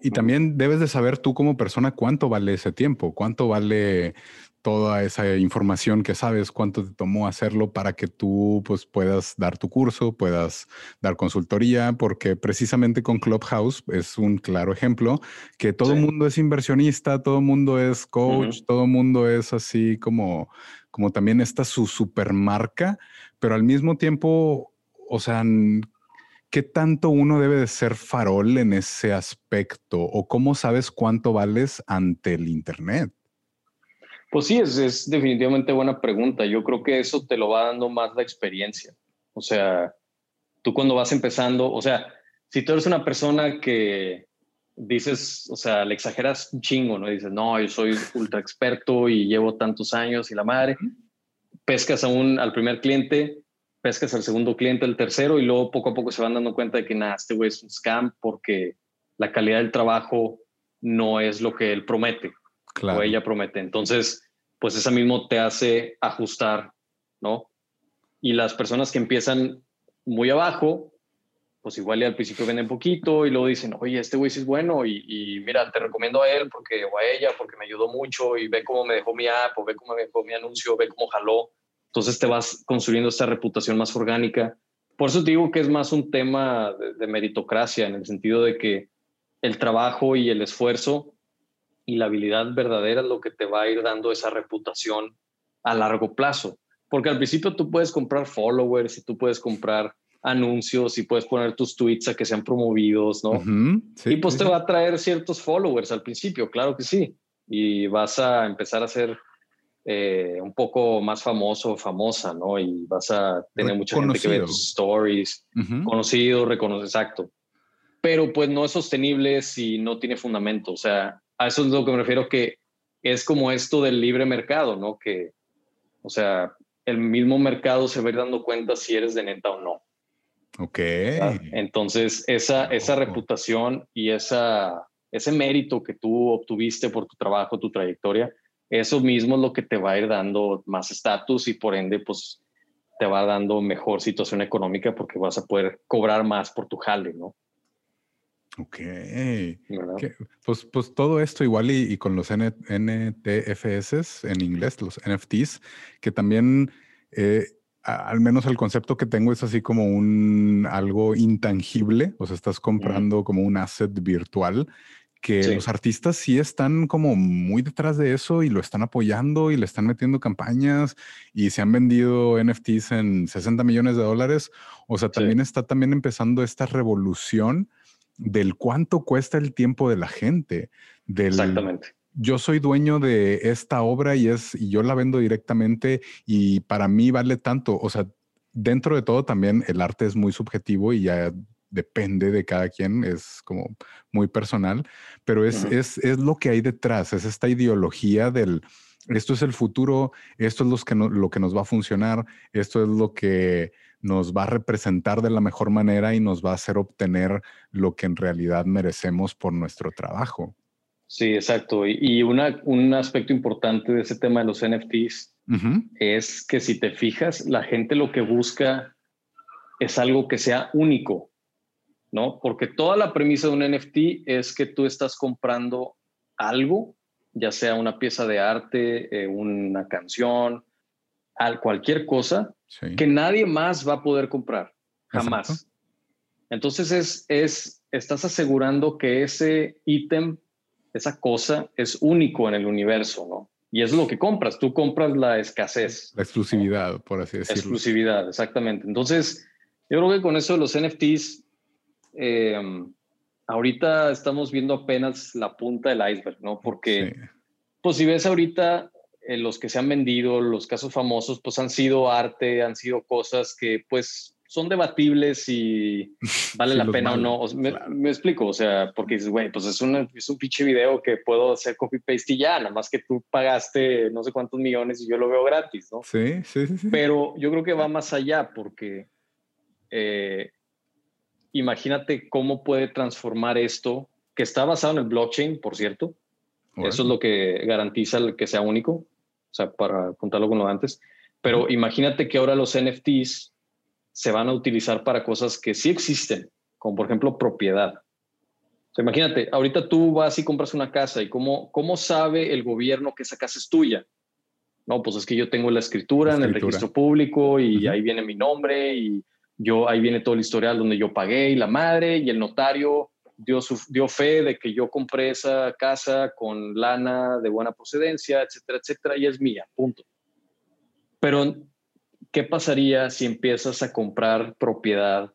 Y también debes de saber tú como persona cuánto vale ese tiempo, cuánto vale toda esa información que sabes, cuánto te tomó hacerlo para que tú pues, puedas dar tu curso, puedas dar consultoría, porque precisamente con Clubhouse es un claro ejemplo que todo el mundo es inversionista, todo el mundo es coach, todo el mundo es así como, como también está su supermarca, pero al mismo tiempo, o sea, ¿qué tanto uno debe de ser farol en ese aspecto? ¿O cómo sabes cuánto vales ante el Internet? Pues sí, es, es definitivamente buena pregunta. Yo creo que eso te lo va dando más la experiencia. O sea, tú cuando vas empezando, o sea, si tú eres una persona que dices, o sea, le exageras un chingo, ¿no? dices, no, yo soy ultra experto y llevo tantos años y la madre, pescas a un, al primer cliente pescas al segundo cliente, al tercero, y luego poco a poco se van dando cuenta de que nada, este güey es un scam porque la calidad del trabajo no es lo que él promete o ella promete. Entonces, pues esa mismo te hace ajustar, ¿no? Y las personas que empiezan muy abajo, pues igual y al principio venden poquito y luego dicen, oye, este güey sí es bueno y, y, mira, te recomiendo a él porque, o a ella porque me ayudó mucho y ve cómo me dejó mi app o ve cómo me dejó mi anuncio, ve cómo jaló. Entonces te vas construyendo esta reputación más orgánica. Por eso te digo que es más un tema de, meritocracia, en el sentido de que el trabajo y el esfuerzo y la habilidad verdadera es lo que te va a ir dando esa reputación a largo plazo. Porque al principio tú puedes comprar followers y tú puedes comprar anuncios y puedes poner tus tweets a que sean promovidos, ¿no? y pues te va a traer ciertos followers al principio, claro que sí. Y vas a empezar a hacer eh, un poco más famoso famosa, ¿no? Y vas a tener mucha gente que ve tus stories, conocido, reconocido, exacto. Pero pues no es sostenible si no tiene fundamento. O sea, a eso es lo que me refiero que es como esto del libre mercado, ¿no? Que, o sea, el mismo mercado se va a ir dando cuenta si eres de neta o no. Ok. Entonces, esa, esa reputación y esa, ese mérito que tú obtuviste por tu trabajo, tu trayectoria, eso mismo es lo que te va a ir dando más estatus y por ende, pues te va dando mejor situación económica porque vas a poder cobrar más por tu jale, ¿no? Ok. Pues, pues todo esto igual y, con los NTFS en inglés, los NFTs, que también, eh, al menos el concepto que tengo es así como un algo intangible, o sea, estás comprando como un asset virtual que los artistas sí están como muy detrás de eso y lo están apoyando y le están metiendo campañas y se han vendido NFTs en 60 millones de dólares. O sea, también está también empezando esta revolución del cuánto cuesta el tiempo de la gente. Del, Exactamente. Yo soy dueño de esta obra y es y yo la vendo directamente y para mí vale tanto. O sea, dentro de todo también el arte es muy subjetivo y ya depende de cada quien, es como muy personal, pero es, es, es, lo que hay detrás, es esta ideología del, esto es el futuro, esto es lo que, lo que nos va a funcionar, esto es lo que nos va a representar de la mejor manera y nos va a hacer obtener lo que en realidad merecemos por nuestro trabajo. Sí, exacto. Y, una, un aspecto importante de ese tema de los NFTs es que si te fijas, la gente lo que busca es algo que sea único. ¿No? Porque toda la premisa de un NFT es que tú estás comprando algo, ya sea una pieza de arte, eh, una canción, cualquier cosa que nadie más va a poder comprar, jamás. Entonces es, es, estás asegurando que ese ítem, esa cosa es único en el universo, ¿no? Y es lo que compras, tú compras la escasez. La exclusividad, por así decirlo. Exclusividad, exactamente. Entonces, yo creo que con eso de los NFTs eh, ahorita estamos viendo apenas la punta del iceberg, ¿no? Porque, pues si ves ahorita eh, los que se han vendido, los casos famosos, pues han sido arte, han sido cosas que pues son debatibles y [LAUGHS] vale la pena o no. me, explico, o sea, porque dices, güey, pues es, es un pinche video que puedo hacer copy-paste y ya, nada más que tú pagaste no sé cuántos millones y yo lo veo gratis, ¿no? Sí, sí, sí. Pero yo creo que va más allá porque eh, imagínate cómo puede transformar esto, que está basado en el blockchain, por cierto. Eso es lo que garantiza el que sea único, o sea, para contarlo con lo antes. Pero imagínate que ahora los NFTs se van a utilizar para cosas que sí existen, como por ejemplo propiedad. O Imagínate, ahorita tú vas y compras una casa y cómo, cómo sabe el gobierno que esa casa es tuya. No, pues es que yo tengo la escritura, en el registro público y ahí viene mi nombre y yo ahí viene todo el historial donde yo pagué y la madre y el notario dio, dio fe de que yo compré esa casa con lana de buena procedencia, etcétera, etcétera, y es mía, punto. Pero, ¿qué pasaría si empiezas a comprar propiedad,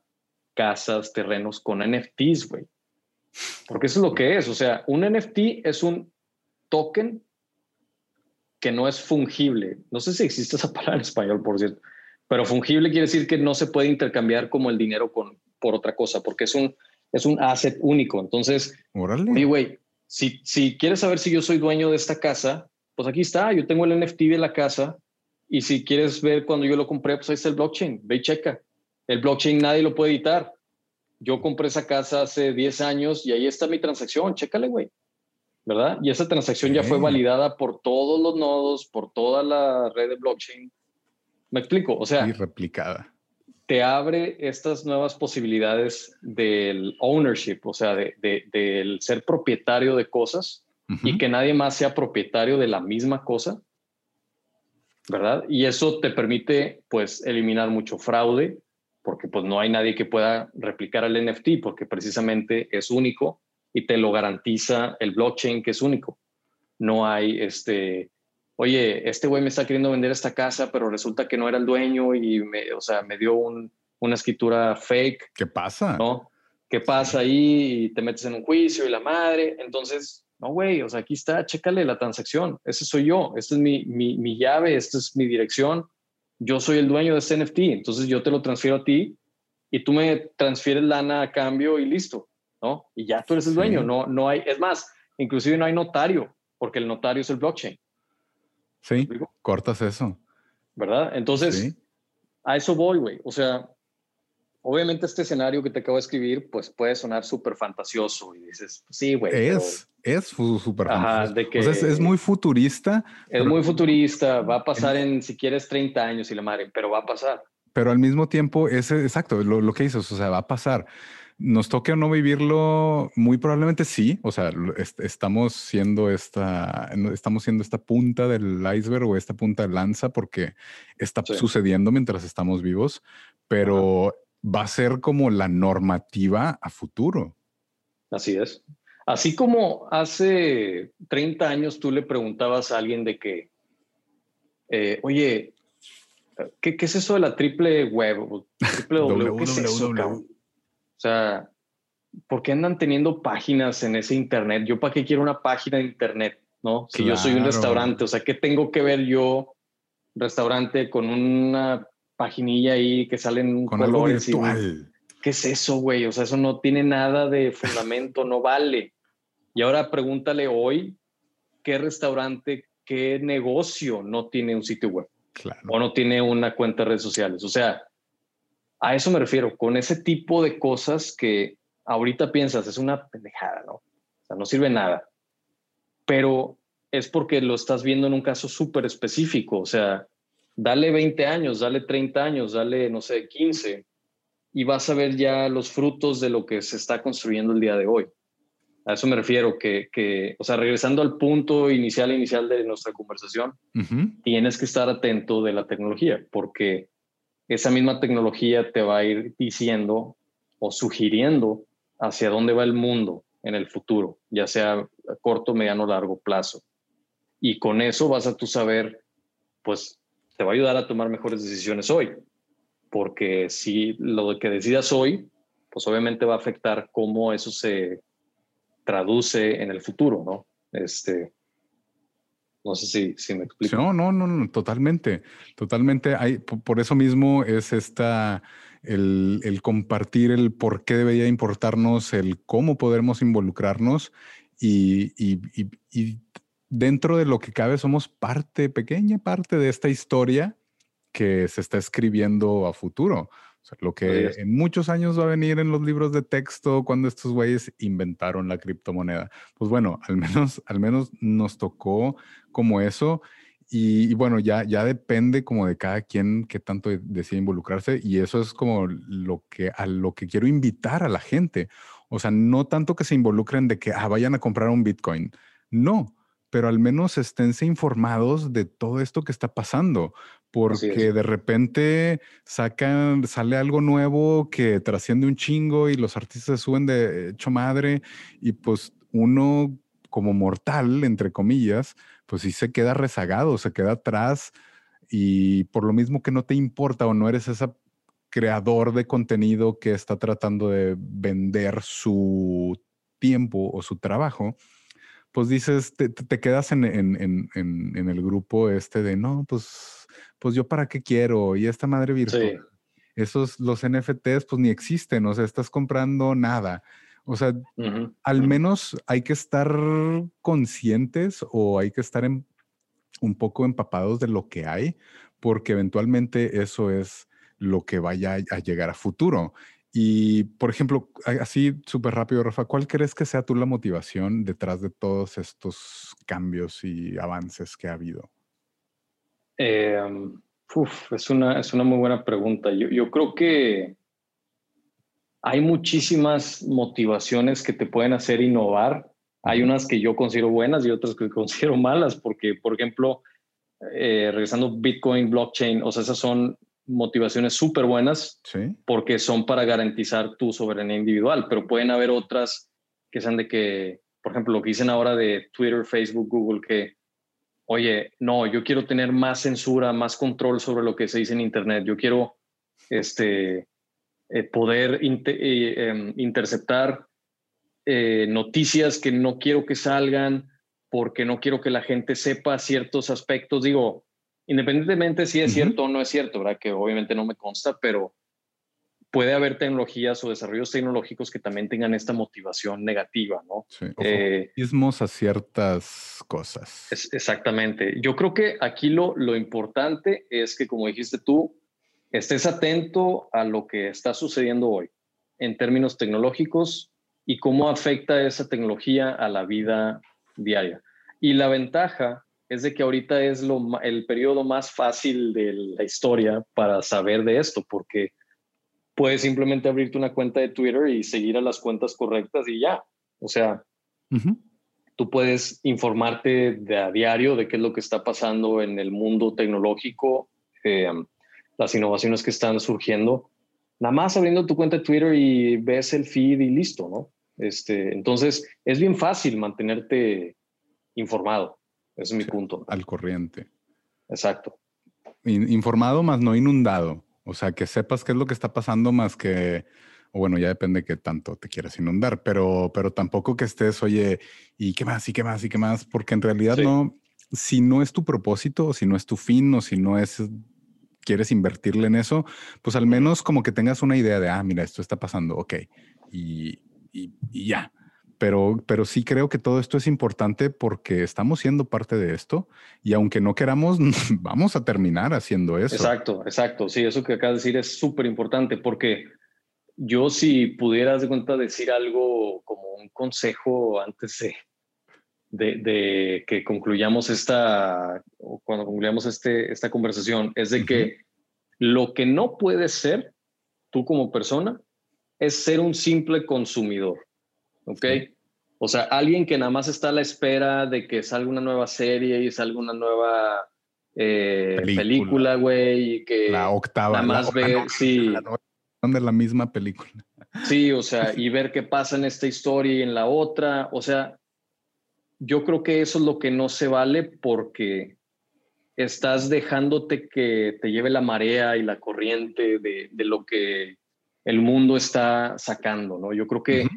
casas, terrenos con NFTs, güey? Porque eso es lo que es. O sea, un NFT es un token que no es fungible. No sé si existe esa palabra en español, por cierto. Pero fungible quiere decir que no se puede intercambiar como el dinero con, por otra cosa, porque es un, es un asset único. Entonces, oye, güey, si, si quieres saber si yo soy dueño de esta casa, pues aquí está, yo tengo el NFT de la casa y si quieres ver cuando yo lo compré, pues ahí está el blockchain, ve y checa. El blockchain nadie lo puede editar. Yo compré esa casa hace 10 años y ahí está mi transacción, chécale, güey. ¿Verdad? Y esa transacción ya fue validada por todos los nodos, por toda la red de blockchain. ¿Me explico? O sea... Y replicada. Te abre estas nuevas posibilidades del ownership, o sea, de, del ser propietario de cosas y que nadie más sea propietario de la misma cosa ¿verdad? Y eso te permite, pues, eliminar mucho fraude, porque pues no hay nadie que pueda replicar el NFT, porque precisamente es único y te lo garantiza el blockchain que es único. No hay este, oye, este güey me está queriendo vender esta casa, pero resulta que no era el dueño y me, o sea, me dio una escritura fake. ¿Qué pasa? ¿No? ¿Qué pasa ahí? Y te metes en un juicio y la madre. Entonces, no, güey, o sea, aquí está, chécale la transacción. Ese soy yo, esta es mi, mi, mi llave, esta es mi dirección. Yo soy el dueño de este NFT, entonces yo te lo transfiero a ti y tú me transfieres lana a cambio y listo, ¿no? Y ya tú eres el dueño, no, no hay, es más, inclusive no hay notario, porque el notario es el blockchain. Sí, cortas eso. ¿Verdad? Entonces, a eso voy, güey. O sea, obviamente este escenario que te acabo de escribir, pues puede sonar súper fantasioso y dices, sí, güey. Es, es súper fantasioso. o sea, es, muy futurista. Es muy futurista, va a pasar en, si quieres, 30 años y la madre, pero va a pasar. Pero al mismo tiempo, es exacto, lo, que dices, o sea, va a pasar. Nos toque o no vivirlo, muy probablemente sí. O sea, estamos siendo esta, estamos siendo esta punta del iceberg o esta punta de lanza porque está sucediendo mientras estamos vivos, pero va a ser como la normativa a futuro. Así es. Así como hace 30 años tú le preguntabas a alguien de que, eh, oye, ¿qué, es eso de la triple web? Triple w, ¿qué es eso, O sea, ¿por qué andan teniendo páginas en ese internet? ¿Yo para qué quiero una página de internet? ¿No? Si yo soy un restaurante, o sea, ¿qué tengo que ver yo, restaurante, con una paginilla ahí que salen Con colores. Algo ¿Qué es eso, güey? O sea, eso no tiene nada de fundamento, no vale. Y ahora pregúntale hoy qué restaurante, qué negocio no tiene un sitio web o no tiene una cuenta de redes sociales. O sea, a eso me refiero, con ese tipo de cosas que ahorita piensas, es una pendejada, ¿no? O sea, no sirve nada. Pero es porque lo estás viendo en un caso súper específico. O sea, Dale 20 años, dale 30 años, dale, no sé, 15, y vas a ver ya los frutos de lo que se está construyendo el día de hoy. A eso me refiero, que, que o sea, regresando al punto inicial, inicial de nuestra conversación, tienes que estar atento de la tecnología, porque esa misma tecnología te va a ir diciendo o sugiriendo hacia dónde va el mundo en el futuro, ya sea corto, mediano largo plazo. Y con eso vas a tú saber, pues, te va a ayudar a tomar mejores decisiones hoy. Porque si lo que decidas hoy, pues obviamente va a afectar cómo eso se traduce en el futuro, ¿no? Este, no sé si, si me explico. No, no, no, no, totalmente, totalmente. Hay, por eso mismo es esta, el, el, compartir el por qué debería importarnos, el cómo podemos involucrarnos y, y, y, y dentro de lo que cabe somos parte, pequeña parte de esta historia que se está escribiendo a futuro. Lo que en muchos años va a venir en los libros de texto cuando estos güeyes inventaron la criptomoneda. Pues bueno, al [LAUGHS] menos, al menos nos tocó como eso. Y, bueno, ya, ya depende como de cada quien qué tanto decide involucrarse. Y eso es como lo que, a lo que quiero invitar a la gente. O sea, no tanto que se involucren de que ah, vayan a comprar un Bitcoin. No, pero al menos esténse informados de todo esto que está pasando, porque de repente sacan, sale algo nuevo que trasciende un chingo y los artistas suben de hecho madre y pues uno como mortal, entre comillas, pues sí se queda rezagado, se queda atrás y por lo mismo que no te importa o no eres ese creador de contenido que está tratando de vender su tiempo o su trabajo, pues dices, te, quedas en, el grupo este de, no, pues, pues yo para qué quiero y esta madre virtual. Esos, los NFTs, pues ni existen, o sea, estás comprando nada. O sea, al menos hay que estar conscientes o hay que estar un poco empapados de lo que hay, porque eventualmente eso es lo que vaya a llegar a futuro. Y, por ejemplo, así súper rápido, Rafa, ¿cuál crees que sea tú la motivación detrás de todos estos cambios y avances que ha habido? Em, es, una, es una muy buena pregunta. Yo, yo creo que hay muchísimas motivaciones que te pueden hacer innovar. Hay unas que yo considero buenas y otras que [LAUGHS] considero malas, porque, por ejemplo, eh, regresando Bitcoin, blockchain, o sea, esas son motivaciones súper buenas porque son para garantizar tu soberanía individual, pero pueden haber otras que sean de que, por ejemplo, lo que dicen ahora de Twitter, Facebook, Google, que, oye, no, yo quiero tener más censura, más control sobre lo que se dice en Internet, yo quiero este, eh, poder eh, em, interceptar eh, noticias que no quiero que salgan porque no quiero que la gente sepa ciertos aspectos. Digo, independientemente si es cierto o no es cierto, ¿verdad? Que obviamente no me consta, pero puede haber tecnologías o desarrollos tecnológicos que también tengan esta motivación negativa, ¿no? Sí, a ciertas cosas. exactamente. Yo creo que aquí lo, lo importante es que, como dijiste tú, estés atento a lo que está sucediendo hoy en términos tecnológicos y cómo afecta esa tecnología a la vida diaria. Y la ventaja es de que ahorita es lo, el periodo más fácil de la historia para saber de esto, porque puedes simplemente abrirte una cuenta de Twitter y seguir a las cuentas correctas y ya. O sea, tú puedes informarte de a diario de qué es lo que está pasando en el mundo tecnológico. Eh, las innovaciones que están surgiendo, nada más abriendo tu cuenta de Twitter y ves el feed y listo, ¿no? Este, entonces, es bien fácil mantenerte informado. Ese es mi punto. Al corriente. Exacto. informado más no inundado. O sea, que sepas qué es lo que está pasando más que, o bueno, ya depende de qué tanto te quieras inundar, pero, pero tampoco que estés, oye, ¿y qué más? ¿Y qué más? ¿Y qué más? Porque en realidad no, si no es tu propósito, o si no es tu fin, o si no es quieres invertirle en eso, pues al menos como que tengas una idea de, ah, mira, esto está pasando, ok, y, y, ya. Pero, pero sí creo que todo esto es importante porque estamos siendo parte de esto y aunque no queramos, [LAUGHS] vamos a terminar haciendo eso. Exacto, exacto. Sí, eso que acabas de decir es súper importante porque yo si pudieras de cuenta decir algo como un consejo antes de, de, que concluyamos esta, cuando concluyamos este, esta conversación, es de que lo que no puedes ser tú como persona es ser un simple consumidor, ¿ok? O sea, alguien que nada más está a la espera de que salga una nueva serie y salga una nueva eh, película, güey, y que la octava, nada más ve, sí. de la misma película. Sí, o sea, [LAUGHS] y ver qué pasa en esta historia y en la otra, o sea, yo creo que eso es lo que no se vale porque estás dejándote que te lleve la marea y la corriente de, lo que el mundo está sacando, ¿no? Yo creo que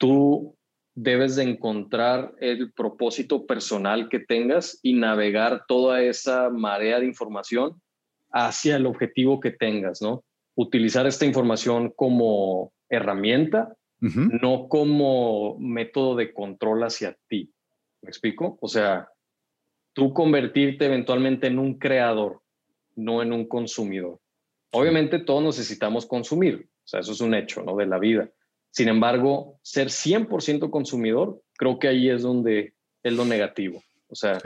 tú debes de encontrar el propósito personal que tengas y navegar toda esa marea de información hacia el objetivo que tengas, ¿no? Utilizar esta información como herramienta, no como método de control hacia ti. ¿Me explico? O sea, tú convertirte eventualmente en un creador, no en un consumidor. Obviamente todos necesitamos consumir, o sea, eso es un hecho, ¿no? De la vida. Sin embargo, ser 100% consumidor, creo que ahí es donde es lo negativo. O sea,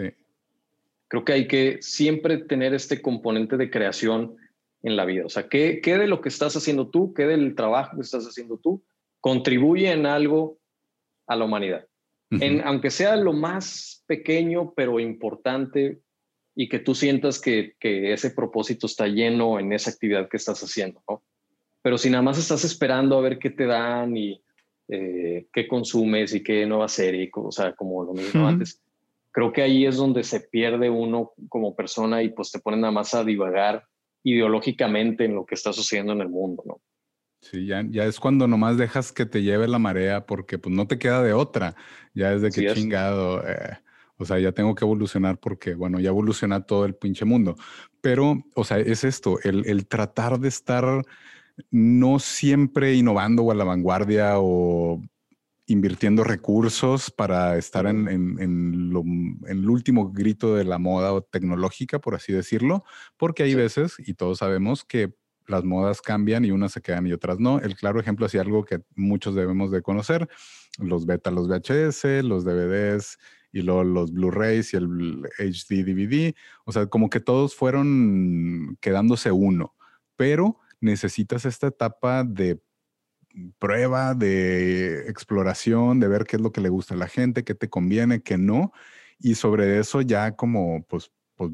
creo que hay que siempre tener este componente de creación en la vida. O sea, ¿qué, ¿qué de lo que estás haciendo tú, qué del trabajo que estás haciendo tú, contribuye en algo a la humanidad. en, aunque sea lo más pequeño, pero importante, y que tú sientas que, que, ese propósito está lleno en esa actividad que estás haciendo, ¿no? Pero si nada más estás esperando a ver qué te dan y eh, qué consumes y qué no va a ser, y, o sea, como lo mismo antes, creo que ahí es donde se pierde uno como persona y pues te ponen nada más a divagar ideológicamente en lo que está sucediendo en el mundo, ¿no? Sí, ya, ya es cuando nomás dejas que te lleve la marea porque pues no te queda de otra. Ya es de que chingado. Eh, o sea, ya tengo que evolucionar porque, bueno, ya evoluciona todo el pinche mundo. Pero, o sea, es esto, el, el tratar de estar no siempre innovando o a la vanguardia o invirtiendo recursos para estar en, en, en, el último grito de la moda o tecnológica, por así decirlo, porque hay veces, y todos sabemos, que las modas cambian y unas se quedan y otras no. El claro ejemplo es algo que muchos debemos de conocer, los beta, los VHS, los DVDs y luego los Blu-rays y el HD DVD. O sea, como que todos fueron quedándose uno, pero necesitas esta etapa de prueba, de exploración, de ver qué es lo que le gusta a la gente, qué te conviene, qué no. Y sobre eso ya como pues, pues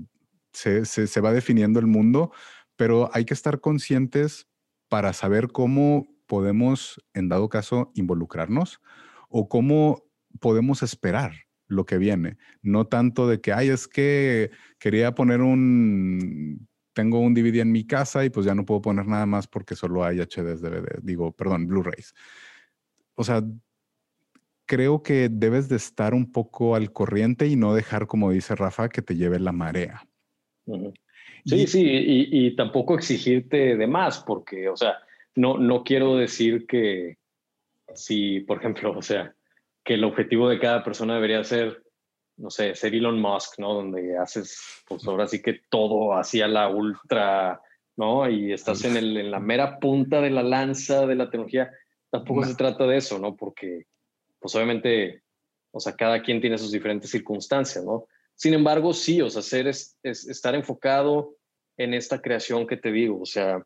se, se, se va definiendo el mundo pero hay que estar conscientes para saber cómo podemos, en dado caso, involucrarnos o cómo podemos esperar lo que viene. No tanto de que, ay, es que quería poner un, tengo un DVD en mi casa y pues ya no puedo poner nada más porque solo hay HDs, DVD, digo, perdón, Blu-rays. O sea, creo que debes de estar un poco al corriente y no dejar, como dice Rafa, que te lleve la marea. Sí, sí, y, tampoco exigirte de más, porque, o sea, no, no quiero decir que si, por ejemplo, o sea, que el objetivo de cada persona debería ser, no sé, ser Elon Musk, ¿no? Donde haces, pues ahora sí que todo hacia la ultra, ¿no? Y estás en, el, en la mera punta de la lanza de la tecnología. Tampoco se trata de eso, ¿no? Porque, pues obviamente, o sea, cada quien tiene sus diferentes circunstancias, ¿no? Sin embargo, sí, o sea, ser es, estar enfocado en esta creación que te digo, o sea,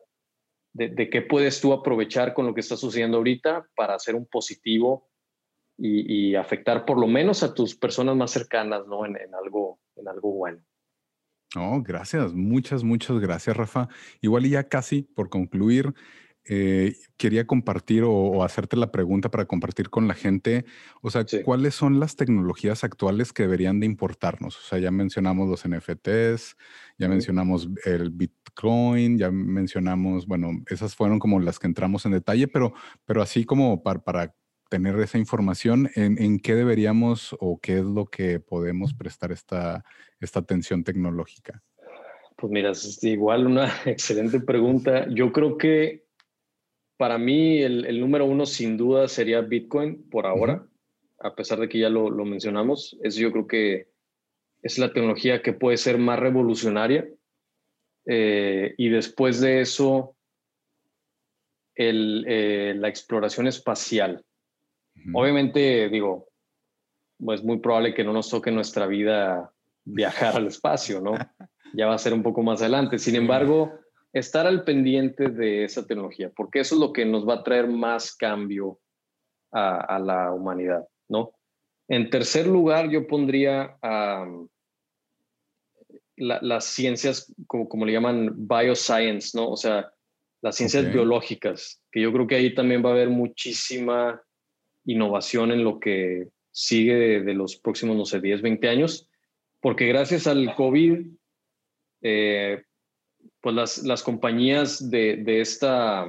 de, qué puedes tú aprovechar con lo que está sucediendo ahorita para hacer un positivo y, afectar por lo menos a tus personas más cercanas, ¿no? En, algo, en algo bueno. Oh, gracias, muchas, muchas gracias, Rafa. Igual y ya casi por concluir, eh, quería compartir o, hacerte la pregunta para compartir con la gente, o sea, ¿cuáles son las tecnologías actuales que deberían de importarnos? O sea, ya mencionamos los NFTs, ya mencionamos el Bitcoin, ya mencionamos, bueno, esas fueron como las que entramos en detalle, pero, pero así como para, para tener esa información, ¿en, ¿en, qué deberíamos o qué es lo que podemos prestar esta, esta atención tecnológica? Pues mira, es igual una [LAUGHS] excelente pregunta. Yo creo que para mí el, número uno sin duda sería Bitcoin por ahora, a pesar de que ya lo, mencionamos. Es yo creo que es la tecnología que puede ser más revolucionaria. Eh, y después de eso, eh, la exploración espacial. Obviamente, digo, es muy probable que no nos toque en nuestra vida viajar al espacio, ¿no? [LAUGHS] Ya va a ser un poco más adelante. Sin embargo, estar al pendiente de esa tecnología, porque eso es lo que nos va a traer más cambio a, la humanidad, ¿no? En tercer lugar, yo pondría las ciencias, como, como, le llaman, bioscience, ¿no? O sea, las ciencias biológicas, que yo creo que ahí también va a haber muchísima innovación en lo que sigue de, los próximos, no sé, 10, 20 años, porque gracias al COVID, eh, pues las, las compañías de, de esta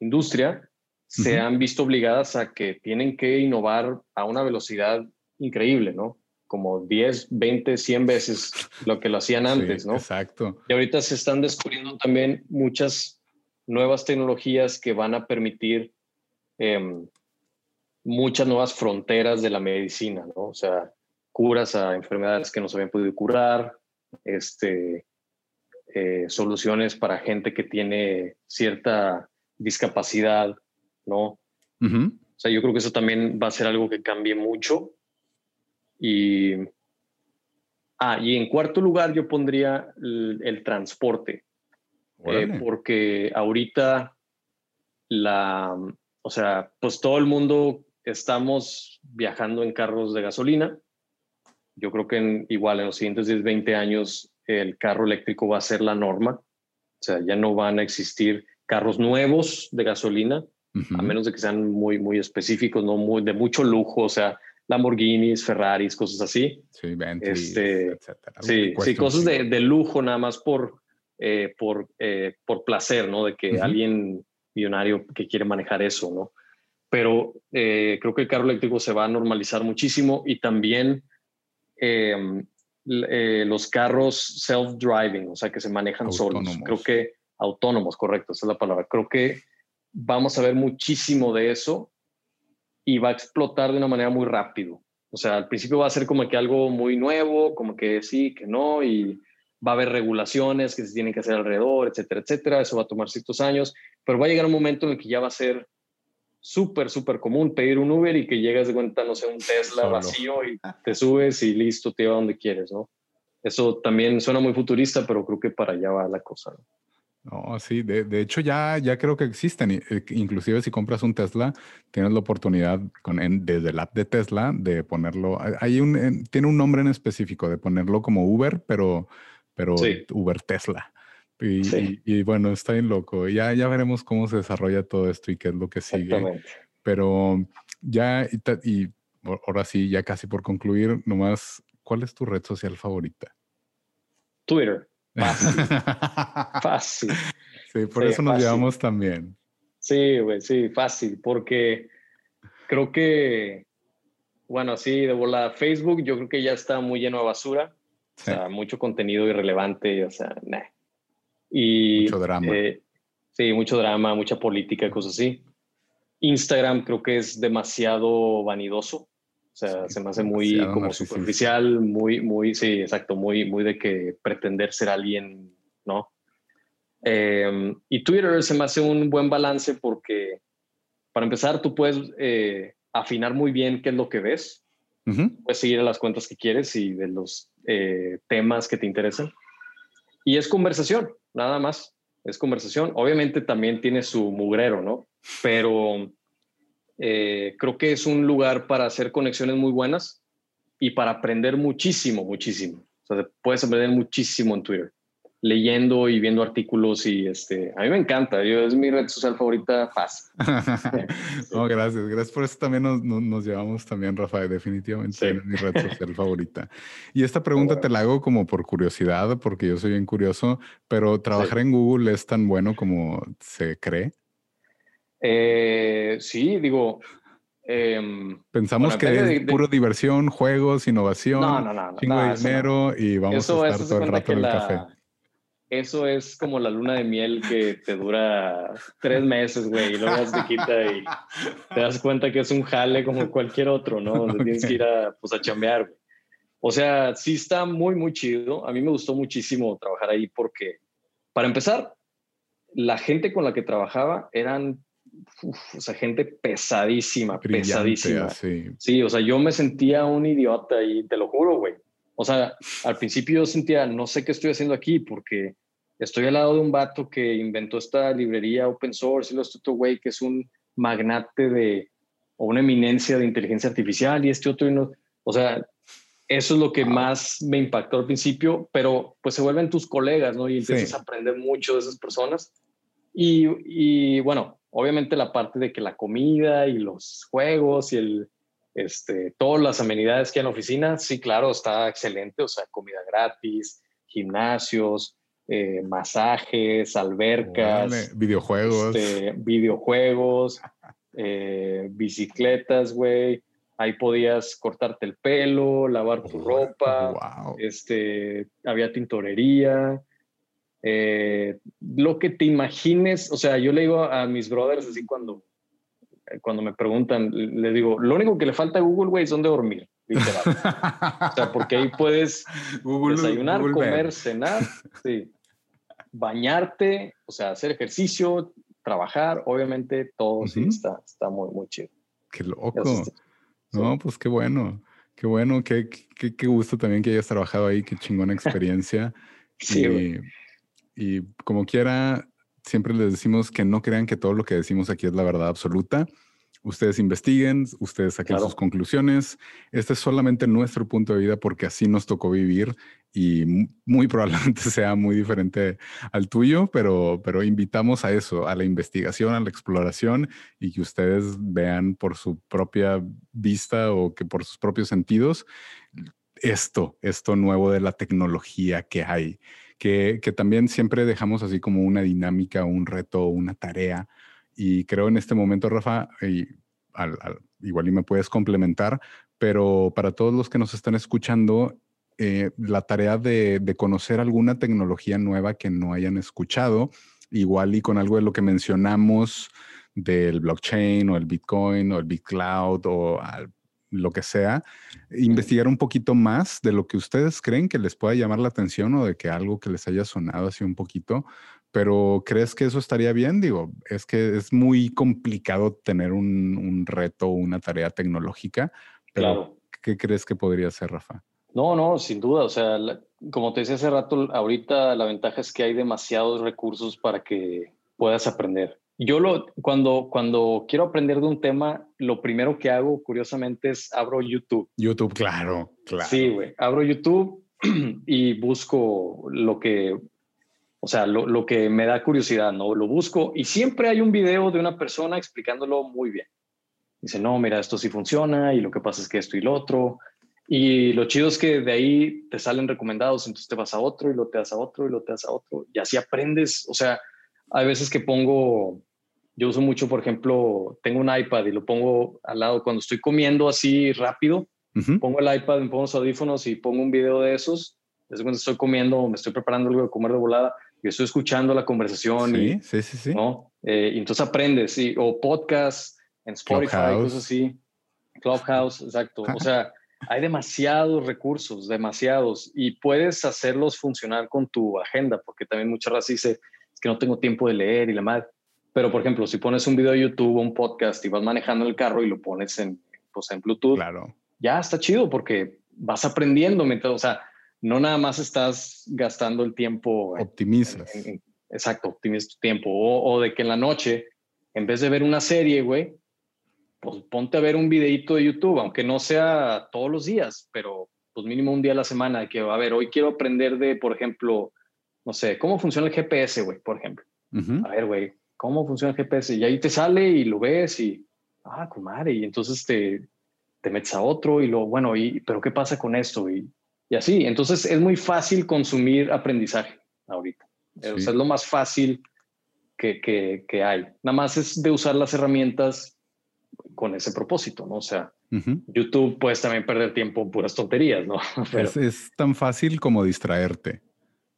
industria se han visto obligadas a que tienen que innovar a una velocidad increíble, ¿no? Como 10, 20, 100 veces lo que lo hacían antes, ¿no? Exacto. Y ahorita se están descubriendo también muchas nuevas tecnologías que van a permitir em, muchas nuevas fronteras de la medicina, ¿no? O sea, curas a enfermedades que no se habían podido curar, este, eh, soluciones para gente que tiene cierta discapacidad, ¿no? O sea, yo creo que eso también va a ser algo que cambie mucho. Y, ah, y en cuarto lugar yo pondría el, transporte, eh, porque ahorita la, o sea, pues todo el mundo estamos viajando en carros de gasolina. Yo creo que igual en los siguientes 10, 20 años el carro eléctrico va a ser la norma. O sea, ya no van a existir carros nuevos de gasolina, a menos de que sean muy, muy específicos, no muy, de mucho lujo, o sea, Lamborghinis, Ferraris, cosas así. Sí, Bentley, este, Sí, sí, cosas de, de, lujo nada más por, eh, por, eh, por placer, ¿no? De que alguien millonario que quiere manejar eso, ¿no? Pero eh, creo que el carro eléctrico se va a normalizar muchísimo y también em, los carros self-driving, o sea, que se manejan solos. Creo que autónomos, correcto, esa es la palabra. Creo que vamos a ver muchísimo de eso y va a explotar de una manera muy rápido. O sea, al principio va a ser como que algo muy nuevo, como que sí, que no, y va a haber regulaciones que se tienen que hacer alrededor, etcétera, etcétera. Eso va a tomar ciertos años, pero va a llegar un momento en el que ya va a ser súper, súper común pedir un Uber y que llegas de cuenta, no sé, un Tesla vacío y te subes y listo, te lleva donde quieres, ¿no? Eso también suena muy futurista, pero creo que para allá va la cosa. ¿no? No, sí, de, de, hecho ya, ya creo que existen. Eh, inclusive si compras un Tesla, tienes la oportunidad con, desde el app de Tesla de ponerlo. Hay un, tiene un nombre en específico de ponerlo como Uber, pero pero Uber Tesla. Y, bueno, está bien loco. Ya, ya veremos cómo se desarrolla todo esto y qué es lo que sigue. Pero ya, y, ahora sí, ya casi por concluir, nomás, ¿cuál es tu red social favorita? Twitter. Fácil. [LAUGHS] fácil. Sí, por eso nos llevamos también. Sí, güey, sí, fácil, porque creo que, bueno, sí, de volada, Facebook yo creo que ya está muy lleno de basura. O sea, mucho contenido irrelevante, o sea, nah. Y, mucho drama. Eh, sí, mucho drama, mucha política, cosas así. Instagram creo que es demasiado vanidoso. O sea, se me hace muy como superficial, muy, muy, sí, exacto, muy, muy de que pretender ser alguien, ¿no? Em, y Twitter se me hace un buen balance porque, para empezar, tú puedes eh, afinar muy bien qué es lo que ves. Puedes seguir a las cuentas que quieres y de los eh, temas que te interesan. Y es conversación, nada más. Es conversación. Obviamente también tiene su mugrero, ¿no? Pero eh, creo que es un lugar para hacer conexiones muy buenas y para aprender muchísimo, muchísimo. O sea, puedes aprender muchísimo en Twitter leyendo y viendo artículos y este, a mí me encanta, yo, es mi red social favorita fácil. [LAUGHS] no, gracias, gracias por eso también nos, nos, llevamos también, Rafael, definitivamente es mi red social favorita. Y esta pregunta te la hago como por curiosidad, porque yo soy bien curioso, pero ¿trabajar en Google es tan bueno como se cree? Eh, sí, digo, em, Pensamos que es puro diversión, juegos, innovación, no, no, no, chingo de dinero y vamos a estar todo el rato en el café eso es como la luna de miel que te dura tres meses, güey, y luego te quita y te das cuenta que es un jale como cualquier otro, ¿no? Donde tienes que ir a, pues, a chambear, güey. O sea, sí está muy, muy chido. A mí me gustó muchísimo trabajar ahí porque, para empezar, la gente con la que trabajaba eran, o sea, gente pesadísima, pesadísima. Sí. sí, o sea, yo me sentía un idiota y te lo juro, güey. O sea, al principio yo sentía, no sé qué estoy haciendo aquí porque estoy al lado de un vato que inventó esta librería open source y lo otro güey que es un magnate de o una eminencia de inteligencia artificial y este otro, no, o sea, eso es lo que más me impactó al principio, pero pues se vuelven tus colegas, ¿no? Y empiezas a aprender mucho de esas personas. Y, y, bueno, obviamente la parte de que la comida y los juegos y el, este, todas las amenidades que hay en la oficina, sí, claro, está excelente, o sea, comida gratis, gimnasios, eh, masajes, albercas, videojuegos, este, videojuegos, eh, bicicletas, güey. Ahí podías cortarte el pelo, lavar tu ropa, este, había tintorería, eh, lo que te imagines, o sea, yo le digo a mis brothers así cuando cuando me preguntan, les digo, lo único que le falta a Google, güey, es donde dormir, literal. o sea, porque ahí puedes [LAUGHS] desayunar, comer, cenar, sí, bañarte, o sea, hacer ejercicio, trabajar, obviamente todo sí está, está muy, muy chido. Qué loco. No, pues qué bueno. Qué bueno, qué, qué, qué, gusto también que hayas trabajado ahí, qué chingona experiencia. [LAUGHS] sí, y, y como quiera, siempre les decimos que no crean que todo lo que decimos aquí es la verdad absoluta. Ustedes investiguen, ustedes saquen sus conclusiones. Este es solamente nuestro punto de vida porque así nos tocó vivir y muy probablemente [LAUGHS] sea muy diferente al tuyo, pero, pero invitamos a eso, a la investigación, a la exploración y que ustedes vean por su propia vista o que por sus propios sentidos esto, esto nuevo de la tecnología que hay, que, también siempre dejamos así como una dinámica, un reto, una tarea. Y creo en este momento, Rafa, igual y me puedes complementar, pero para todos los que nos están escuchando, eh, la tarea de, conocer alguna tecnología nueva que no hayan escuchado, igual y con algo de lo que mencionamos del blockchain o el Bitcoin o el BitCloud o lo que sea, investigar un poquito más de lo que ustedes creen que les pueda llamar la atención o de que algo que les haya sonado así un poquito pero ¿crees que eso estaría bien? Digo, es que es muy complicado tener un, un reto, una tarea tecnológica, pero claro. ¿qué crees que podría ser, Rafa? No, no, sin duda. O sea, como te decía hace rato, ahorita la ventaja es que hay demasiados recursos para que puedas aprender. Yo lo, cuando, cuando quiero aprender de un tema, lo primero que hago, curiosamente, es abro YouTube. YouTube, claro, claro. Sí, güey. Abro YouTube [CLEARS THROAT] y busco lo que o sea, lo, que me da curiosidad, ¿no? Lo busco y siempre hay un video de una persona explicándolo muy bien. Dice, no, mira, esto sí funciona y lo que pasa es que esto y lo otro. Y lo chido es que de ahí te salen recomendados, entonces te vas a otro y lo te das a otro y lo te das a otro. Y así aprendes. O sea, hay veces que pongo, yo uso mucho, por ejemplo, tengo un iPad y lo pongo al lado cuando estoy comiendo así rápido. Pongo el iPad, me pongo los audífonos y pongo un video de esos. Desde cuando estoy comiendo, me estoy preparando algo de comer de volada yo estoy escuchando la conversación. Sí, y, sí, sí, sí. ¿no? Eh, y entonces aprendes, sí, o podcast en Spotify, cosas así. Clubhouse, exacto. O sea, hay demasiados recursos, demasiados, y puedes hacerlos funcionar con tu agenda, porque también muchas veces dice, es que no tengo tiempo de leer y la madre. Pero, por ejemplo, si pones un video de YouTube o un podcast y vas manejando el carro y lo pones en, pues, en Bluetooth, claro. ya está chido porque vas aprendiendo. Mientras, o sea, no nada más estás gastando el tiempo. Optimizas. exacto, optimizas tu tiempo. O, de que en la noche, en vez de ver una serie, güey, pues ponte a ver un videito de YouTube, aunque no sea todos los días, pero pues mínimo un día a la semana, que, a ver, hoy quiero aprender de, por ejemplo, no sé, cómo funciona el GPS, güey, por ejemplo. A ver, güey, ¿cómo funciona el GPS? Y ahí te sale y lo ves y, ah, comadre, y entonces te, te metes a otro y lo, bueno, y, pero ¿qué pasa con esto? Y y así. Entonces es muy fácil consumir aprendizaje ahorita. es lo más fácil que, que, hay. Nada más es de usar las herramientas con ese propósito, ¿no? O sea, YouTube puedes también perder tiempo en puras tonterías, ¿no? [LAUGHS] es, es, tan fácil como distraerte,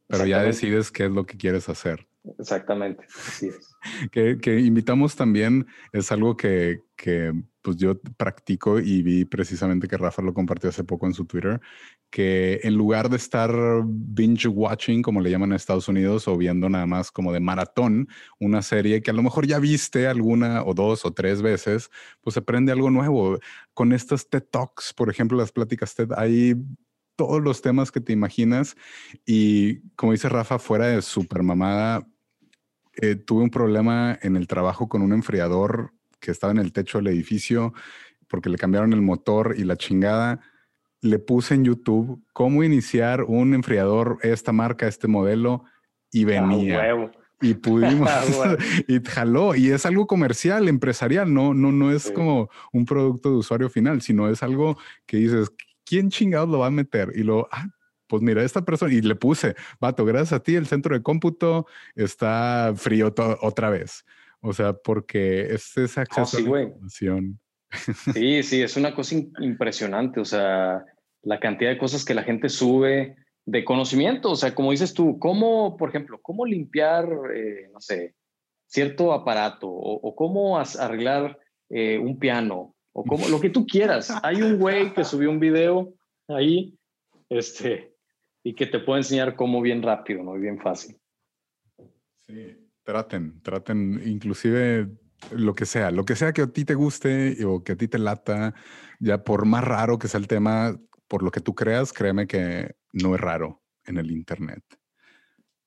pero ya decides qué es lo que quieres hacer. Exactamente, así es. [LAUGHS] que, que invitamos también, es algo que, que pues yo practico y vi precisamente que Rafa lo compartió hace poco en su Twitter, que en lugar de estar binge watching, como le llaman en Estados Unidos, o viendo nada más como de maratón, una serie que a lo mejor ya viste alguna o dos o tres veces, pues se aprende algo nuevo. Con estas TED Talks, por ejemplo, las pláticas TED, hay todos los temas que te imaginas. Y como dice Rafa, fuera de super mamada, eh, tuve un problema en el trabajo con un enfriador que estaba en el techo del edificio porque le cambiaron el motor y la chingada. Le puse en YouTube cómo iniciar un enfriador, esta marca, este modelo, y ah, venía. y pudimos [LAUGHS] ah, [LAUGHS] y jaló. Y es algo comercial empresarial no no no es como un producto de usuario final sino es algo que dices quién chingados lo va a meter y lo ah, pues mira, esta persona, y le puse, vato, gracias a ti, el centro de cómputo está frío otra vez. O sea, porque es ese acceso a la información. Sí, sí, es una cosa impresionante. O sea, la cantidad de cosas que la gente sube de conocimiento. O sea, como dices tú, cómo, por ejemplo, cómo limpiar, eh, no sé, cierto aparato o, cómo arreglar eh, un piano o cómo, lo que tú quieras. Hay un güey que subió un video ahí, este, y que te puede enseñar cómo bien rápido, ¿no? Y bien fácil. Sí. Traten, traten, inclusive lo que sea, lo que sea que a ti te guste o que a ti te lata, ya por más raro que sea el tema, por lo que tú creas, créeme que no es raro en el Internet.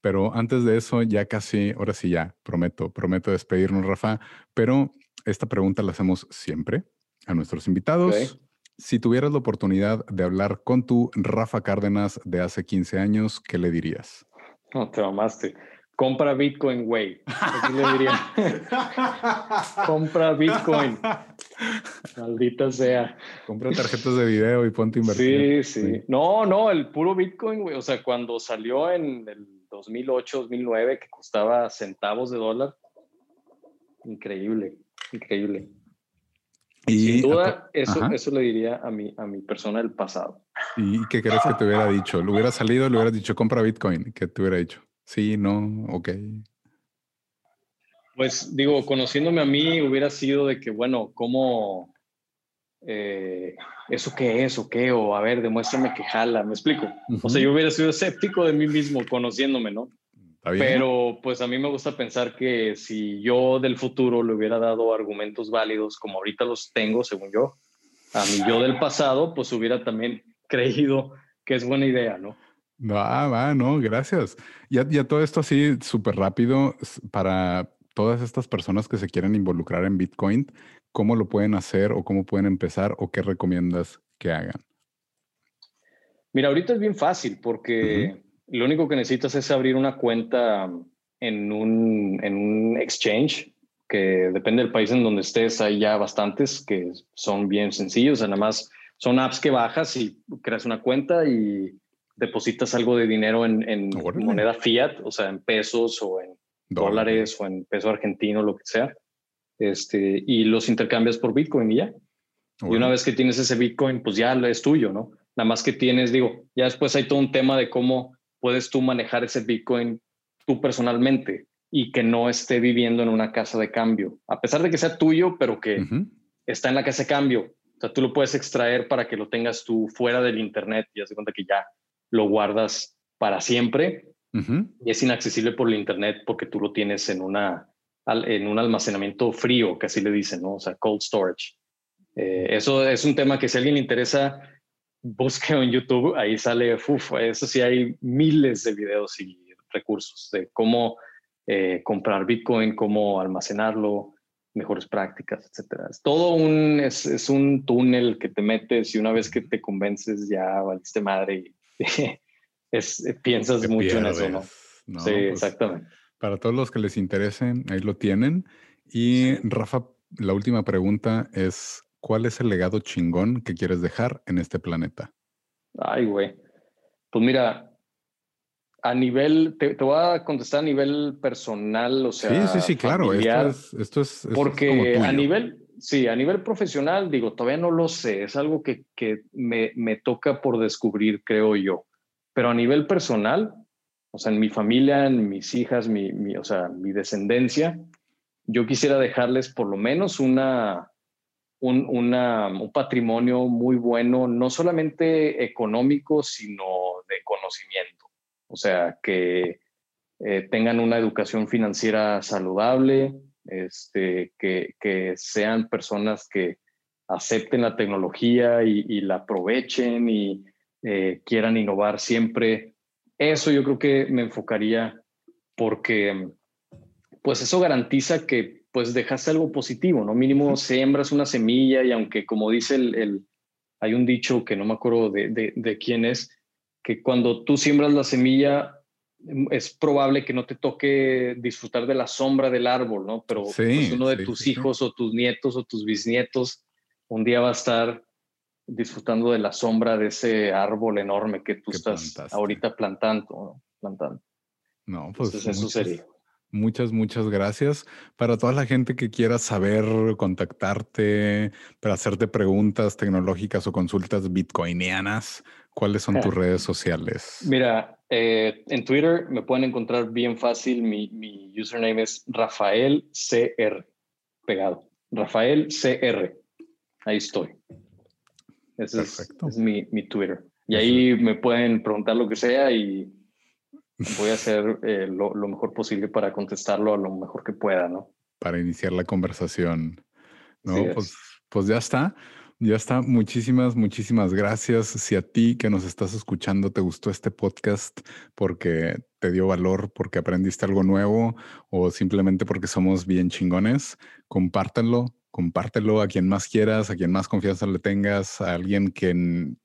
Pero antes de eso, ya casi, ahora sí ya, prometo, prometo despedirnos, Rafa. Pero esta pregunta la hacemos siempre a nuestros invitados. Si tuvieras la oportunidad de hablar con tu Rafa Cárdenas de hace 15 años, ¿qué le dirías? No, te mamaste. Compra Bitcoin, güey. Así le diría. [LAUGHS] Compra Bitcoin. Maldita sea. Compra tarjetas de video y ponte a invertir. Sí, sí, No, no, el puro Bitcoin, güey. O sea, cuando salió en el 2008, 2009, que costaba centavos de dólar. Increíble, increíble. Sin duda, eso, eso le diría a mi, a mi persona del pasado. ¿Y qué crees que te hubiera dicho? ¿Le hubiera salido, le hubieras dicho compra Bitcoin? ¿Qué te hubiera dicho? Sí, no, ok. Pues digo, conociéndome a mí, hubiera sido de que, bueno, ¿cómo? Eh, ¿Eso qué es o qué? O a ver, demuéstrame que jala, ¿me explico? O sea, yo hubiera sido escéptico de mí mismo conociéndome, ¿no? Pero pues a mí me gusta pensar que si yo del futuro le hubiera dado argumentos válidos como ahorita los tengo, según yo, a mi yo del pasado, pues hubiera también [LAUGHS] creído que es buena idea, ¿no? Va, va, no, gracias. Ya, ya todo esto así súper rápido para todas estas personas que se quieren involucrar en Bitcoin, ¿cómo lo pueden hacer o cómo pueden empezar o qué recomiendas que hagan? Mira, ahorita es bien fácil porque lo único que necesitas es abrir una cuenta en un, en un exchange, que depende del país en donde estés, hay ya bastantes que son bien sencillos, nada más son apps que bajas y creas una cuenta y depositas algo de dinero en, en moneda fiat, o sea, en pesos o en dólares o en peso argentino, lo que sea, este, y los intercambias por Bitcoin y ya. Y una vez que tienes ese Bitcoin, pues ya es tuyo, ¿no? Nada más que tienes, digo, ya después hay todo un tema de cómo puedes tú manejar ese Bitcoin tú personalmente y que no esté viviendo en una casa de cambio, a pesar de que sea tuyo, pero que está en la casa de cambio. O sea, tú lo puedes extraer para que lo tengas tú fuera del Internet y haz cuenta que ya lo guardas para siempre y es inaccesible por el Internet porque tú lo tienes en, una, en un almacenamiento frío, que así le dicen, ¿no? O sea, cold storage. Eh, eso es un tema que si a alguien le interesa, busque en YouTube, ahí sale, uf, eso sí hay miles de videos y recursos de cómo eh, comprar Bitcoin, cómo almacenarlo, mejores prácticas, etcétera. Es todo un, es, es, un túnel que te metes y una vez que te convences ya valiste madre y [LAUGHS] es, piensas mucho en eso, ¿no? sí, pues, exactamente. Para todos los que les interesen, ahí lo tienen. Y Rafa, la última pregunta es, ¿cuál es el legado chingón que quieres dejar en este planeta? Ay, güey. Pues mira, a nivel, te, voy a contestar a nivel personal, o sea. Sí, sí, sí, claro. Esto es, porque a nivel, sí, a nivel profesional, digo, todavía no lo sé. Es algo que, que me, me, toca por descubrir, creo yo. Pero a nivel personal, o sea, en mi familia, en mis hijas, mi, mi, o sea, mi descendencia, yo quisiera dejarles por lo menos una, un, un patrimonio muy bueno, no solamente económico, sino de conocimiento. O sea, que eh, tengan una educación financiera saludable, este, que, que, sean personas que acepten la tecnología y, la aprovechen y eh, quieran innovar siempre. Eso yo creo que me enfocaría porque pues eso garantiza que pues dejaste algo positivo, ¿no? Mínimo siembras una semilla y aunque como dice el, hay un dicho que no me acuerdo de, de, quién es, que cuando tú siembras la semilla mm, es probable que no te toque disfrutar de la sombra del árbol, ¿no? Pero pues, uno de tus hijos o tus nietos o tus bisnietos un día va a estar disfrutando de la sombra de ese árbol enorme que tú estás ahorita plantando, ¿no? plantando. No, pues eso sería. Muchas, muchas gracias. Para toda la gente que quiera saber, contactarte, para hacerte preguntas tecnológicas o consultas bitcoinianas, ¿cuáles son tus [LAUGHS] redes sociales? Mira, eh, en Twitter me pueden encontrar bien fácil. Mi, mi username es Rafael CR, pegado. Rafael CR. Ahí estoy. Ese es, mi, mi, Twitter. Y ahí me pueden preguntar lo que sea y voy a hacer eh, lo, mejor posible para contestarlo a lo mejor que pueda, ¿no? Para iniciar la conversación. No, pues, pues ya está. Ya está. Muchísimas, muchísimas gracias. Si a ti que nos estás escuchando te gustó este podcast porque te dio valor, porque aprendiste algo nuevo o simplemente porque somos bien chingones, compártelo, compártelo a quien más quieras, a quien más confianza le tengas, a alguien que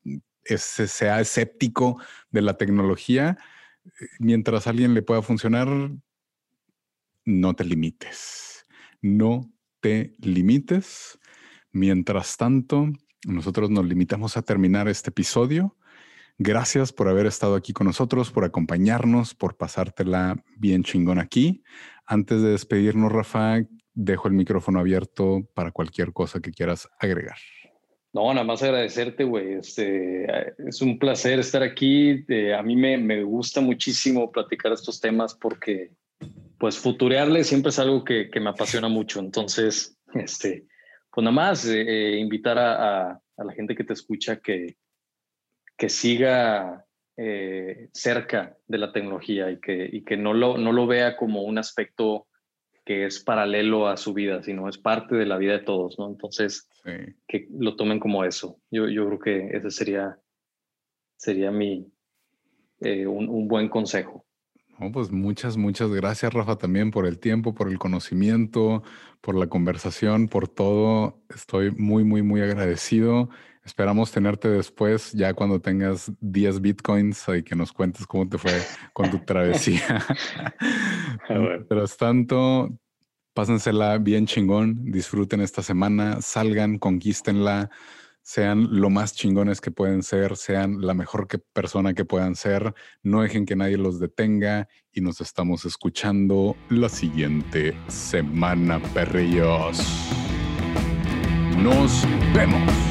sea escéptico de la tecnología. Mientras a alguien le pueda funcionar, no te limites. No te limites Mientras tanto, nosotros nos limitamos a terminar este episodio. Gracias por haber estado aquí con nosotros, por acompañarnos, por pasártela bien chingón aquí. Antes de despedirnos, Rafa, dejo el micrófono abierto para cualquier cosa que quieras agregar. No, nada más agradecerte, güey. Este, es un placer estar aquí. Eh, a mí me, me, gusta muchísimo platicar estos temas porque, pues, futurearle siempre es algo que, que me apasiona mucho. Entonces, este, pues nada más eh, eh, invitar a, la gente que te escucha que, que siga cerca de la tecnología y que, y que no, lo, no lo vea como un aspecto que es paralelo a su vida, sino es parte de la vida de todos, ¿no? Entonces, que lo tomen como eso. Yo, yo creo que ese sería, sería mi, un, un buen consejo pues muchas, muchas gracias, Rafa, también por el tiempo, por el conocimiento, por la conversación, por todo. Estoy muy, muy, muy agradecido. Esperamos tenerte después, ya cuando tengas 10 bitcoins y que nos cuentes cómo te fue con tu travesía. [LAUGHS] Es [LAUGHS] tanto, pásensela bien chingón, disfruten esta semana, salgan, conquístenla sean lo más chingones que pueden ser, sean la mejor persona que puedan ser, no dejen que nadie los detenga y nos estamos escuchando la siguiente semana, perrillos. Nos vemos.